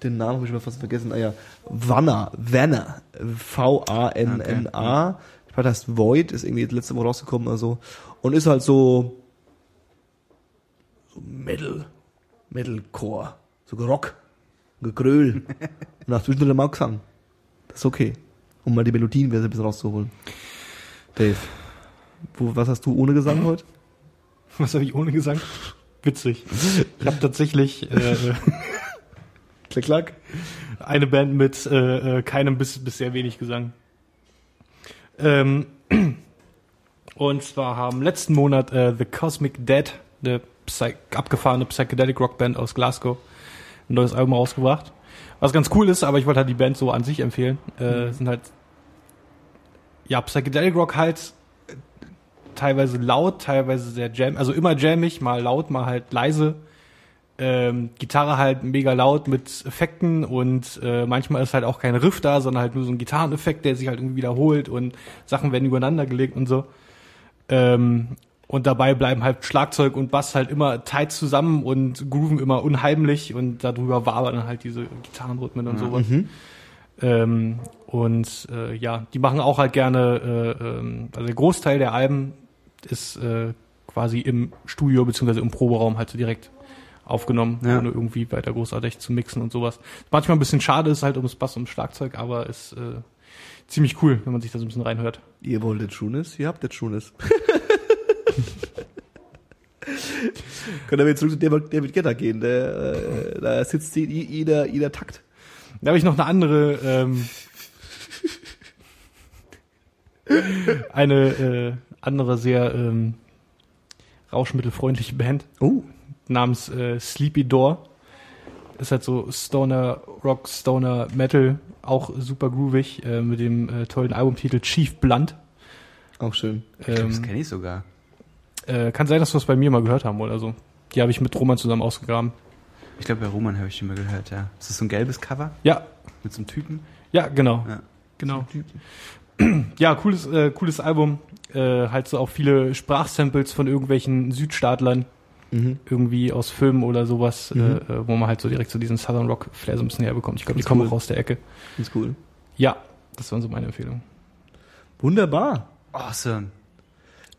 den Namen habe ich mal fast vergessen. Ah ja, Wanner, Wanner, V A N N A. Ich weiß, das heißt Void ist irgendwie letzte Woche rausgekommen oder so und ist halt so so Metal, Metalcore, so Rock, Gegröl und nach zwischendurch mal Gesang. Das ist okay, um mal die Melodien wieder ein bisschen rauszuholen. Dave, wo, was hast du ohne Gesang heute? Was habe ich ohne gesagt? Witzig. Ich habe tatsächlich äh, Klick, klack. eine Band mit äh, äh, keinem bis, bis sehr wenig Gesang. Ähm, und zwar haben letzten Monat äh, The Cosmic Dead, eine Psy abgefahrene Psychedelic Rock Band aus Glasgow, ein neues Album rausgebracht. Was ganz cool ist, aber ich wollte halt die Band so an sich empfehlen. Äh, Sind halt ja Psychedelic Rock halt äh, teilweise laut, teilweise sehr jam, also immer jammig, mal laut, mal halt leise. Ähm, Gitarre halt mega laut mit Effekten und äh, manchmal ist halt auch kein Riff da, sondern halt nur so ein Gitarreneffekt, der sich halt irgendwie wiederholt und Sachen werden übereinander gelegt und so. Ähm, und dabei bleiben halt Schlagzeug und Bass halt immer tight zusammen und grooven immer unheimlich und darüber wabern dann halt diese Gitarrenrhythmen und sowas. Ähm, und äh, ja, die machen auch halt gerne, äh, ähm, also der Großteil der Alben ist äh, quasi im Studio beziehungsweise im Proberaum halt so direkt aufgenommen, Ja. ohne irgendwie weiter großartig zu mixen und sowas. Manchmal ein bisschen schade ist halt ums Bass und Schlagzeug, aber ist äh, ziemlich cool, wenn man sich da so ein bisschen reinhört. Ihr wolltet Schunes, ihr habt jetzt Schunes. Können wir jetzt zurück zu David, Guetta gehen, der, äh, da sitzt jeder, jeder Takt. Da habe ich noch eine andere, ähm, eine äh, andere sehr ähm, rauschmittelfreundliche Band Oh. namens äh, Sleepy Door. Ist halt so Stoner Rock, Stoner Metal, auch super groovig, äh, mit dem äh, tollen Albumtitel Chief Blunt. Auch schön. Ich glaub, das Ähm, kenne ich sogar. Äh, kann sein, dass wir es bei mir mal gehört haben oder so. Die habe ich mit Roman zusammen ausgegraben. Ich glaube, bei Roman habe ich den mal gehört, ja. Ist das so ein gelbes Cover Ja, mit so einem Typen? ja, genau. Ja. Genau. Ja, cooles, äh, cooles Album. Äh, halt so auch viele Sprachsamples von irgendwelchen Südstaatlern, Mhm. irgendwie aus Filmen oder sowas, Mhm. äh, äh, wo man halt so direkt so diesen Southern Rock Flair so ein bisschen herbekommt. Ich glaube, die Ganz kommen cool. auch aus der Ecke. Ist cool. Ja, das waren so meine Empfehlungen. Wunderbar. Awesome.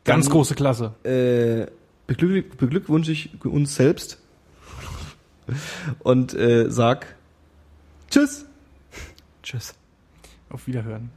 Ganz Dann- große Klasse. Äh, beglück, beglückwünsche ich uns selbst und äh, sag Tschüss. Tschüss. Auf Wiederhören.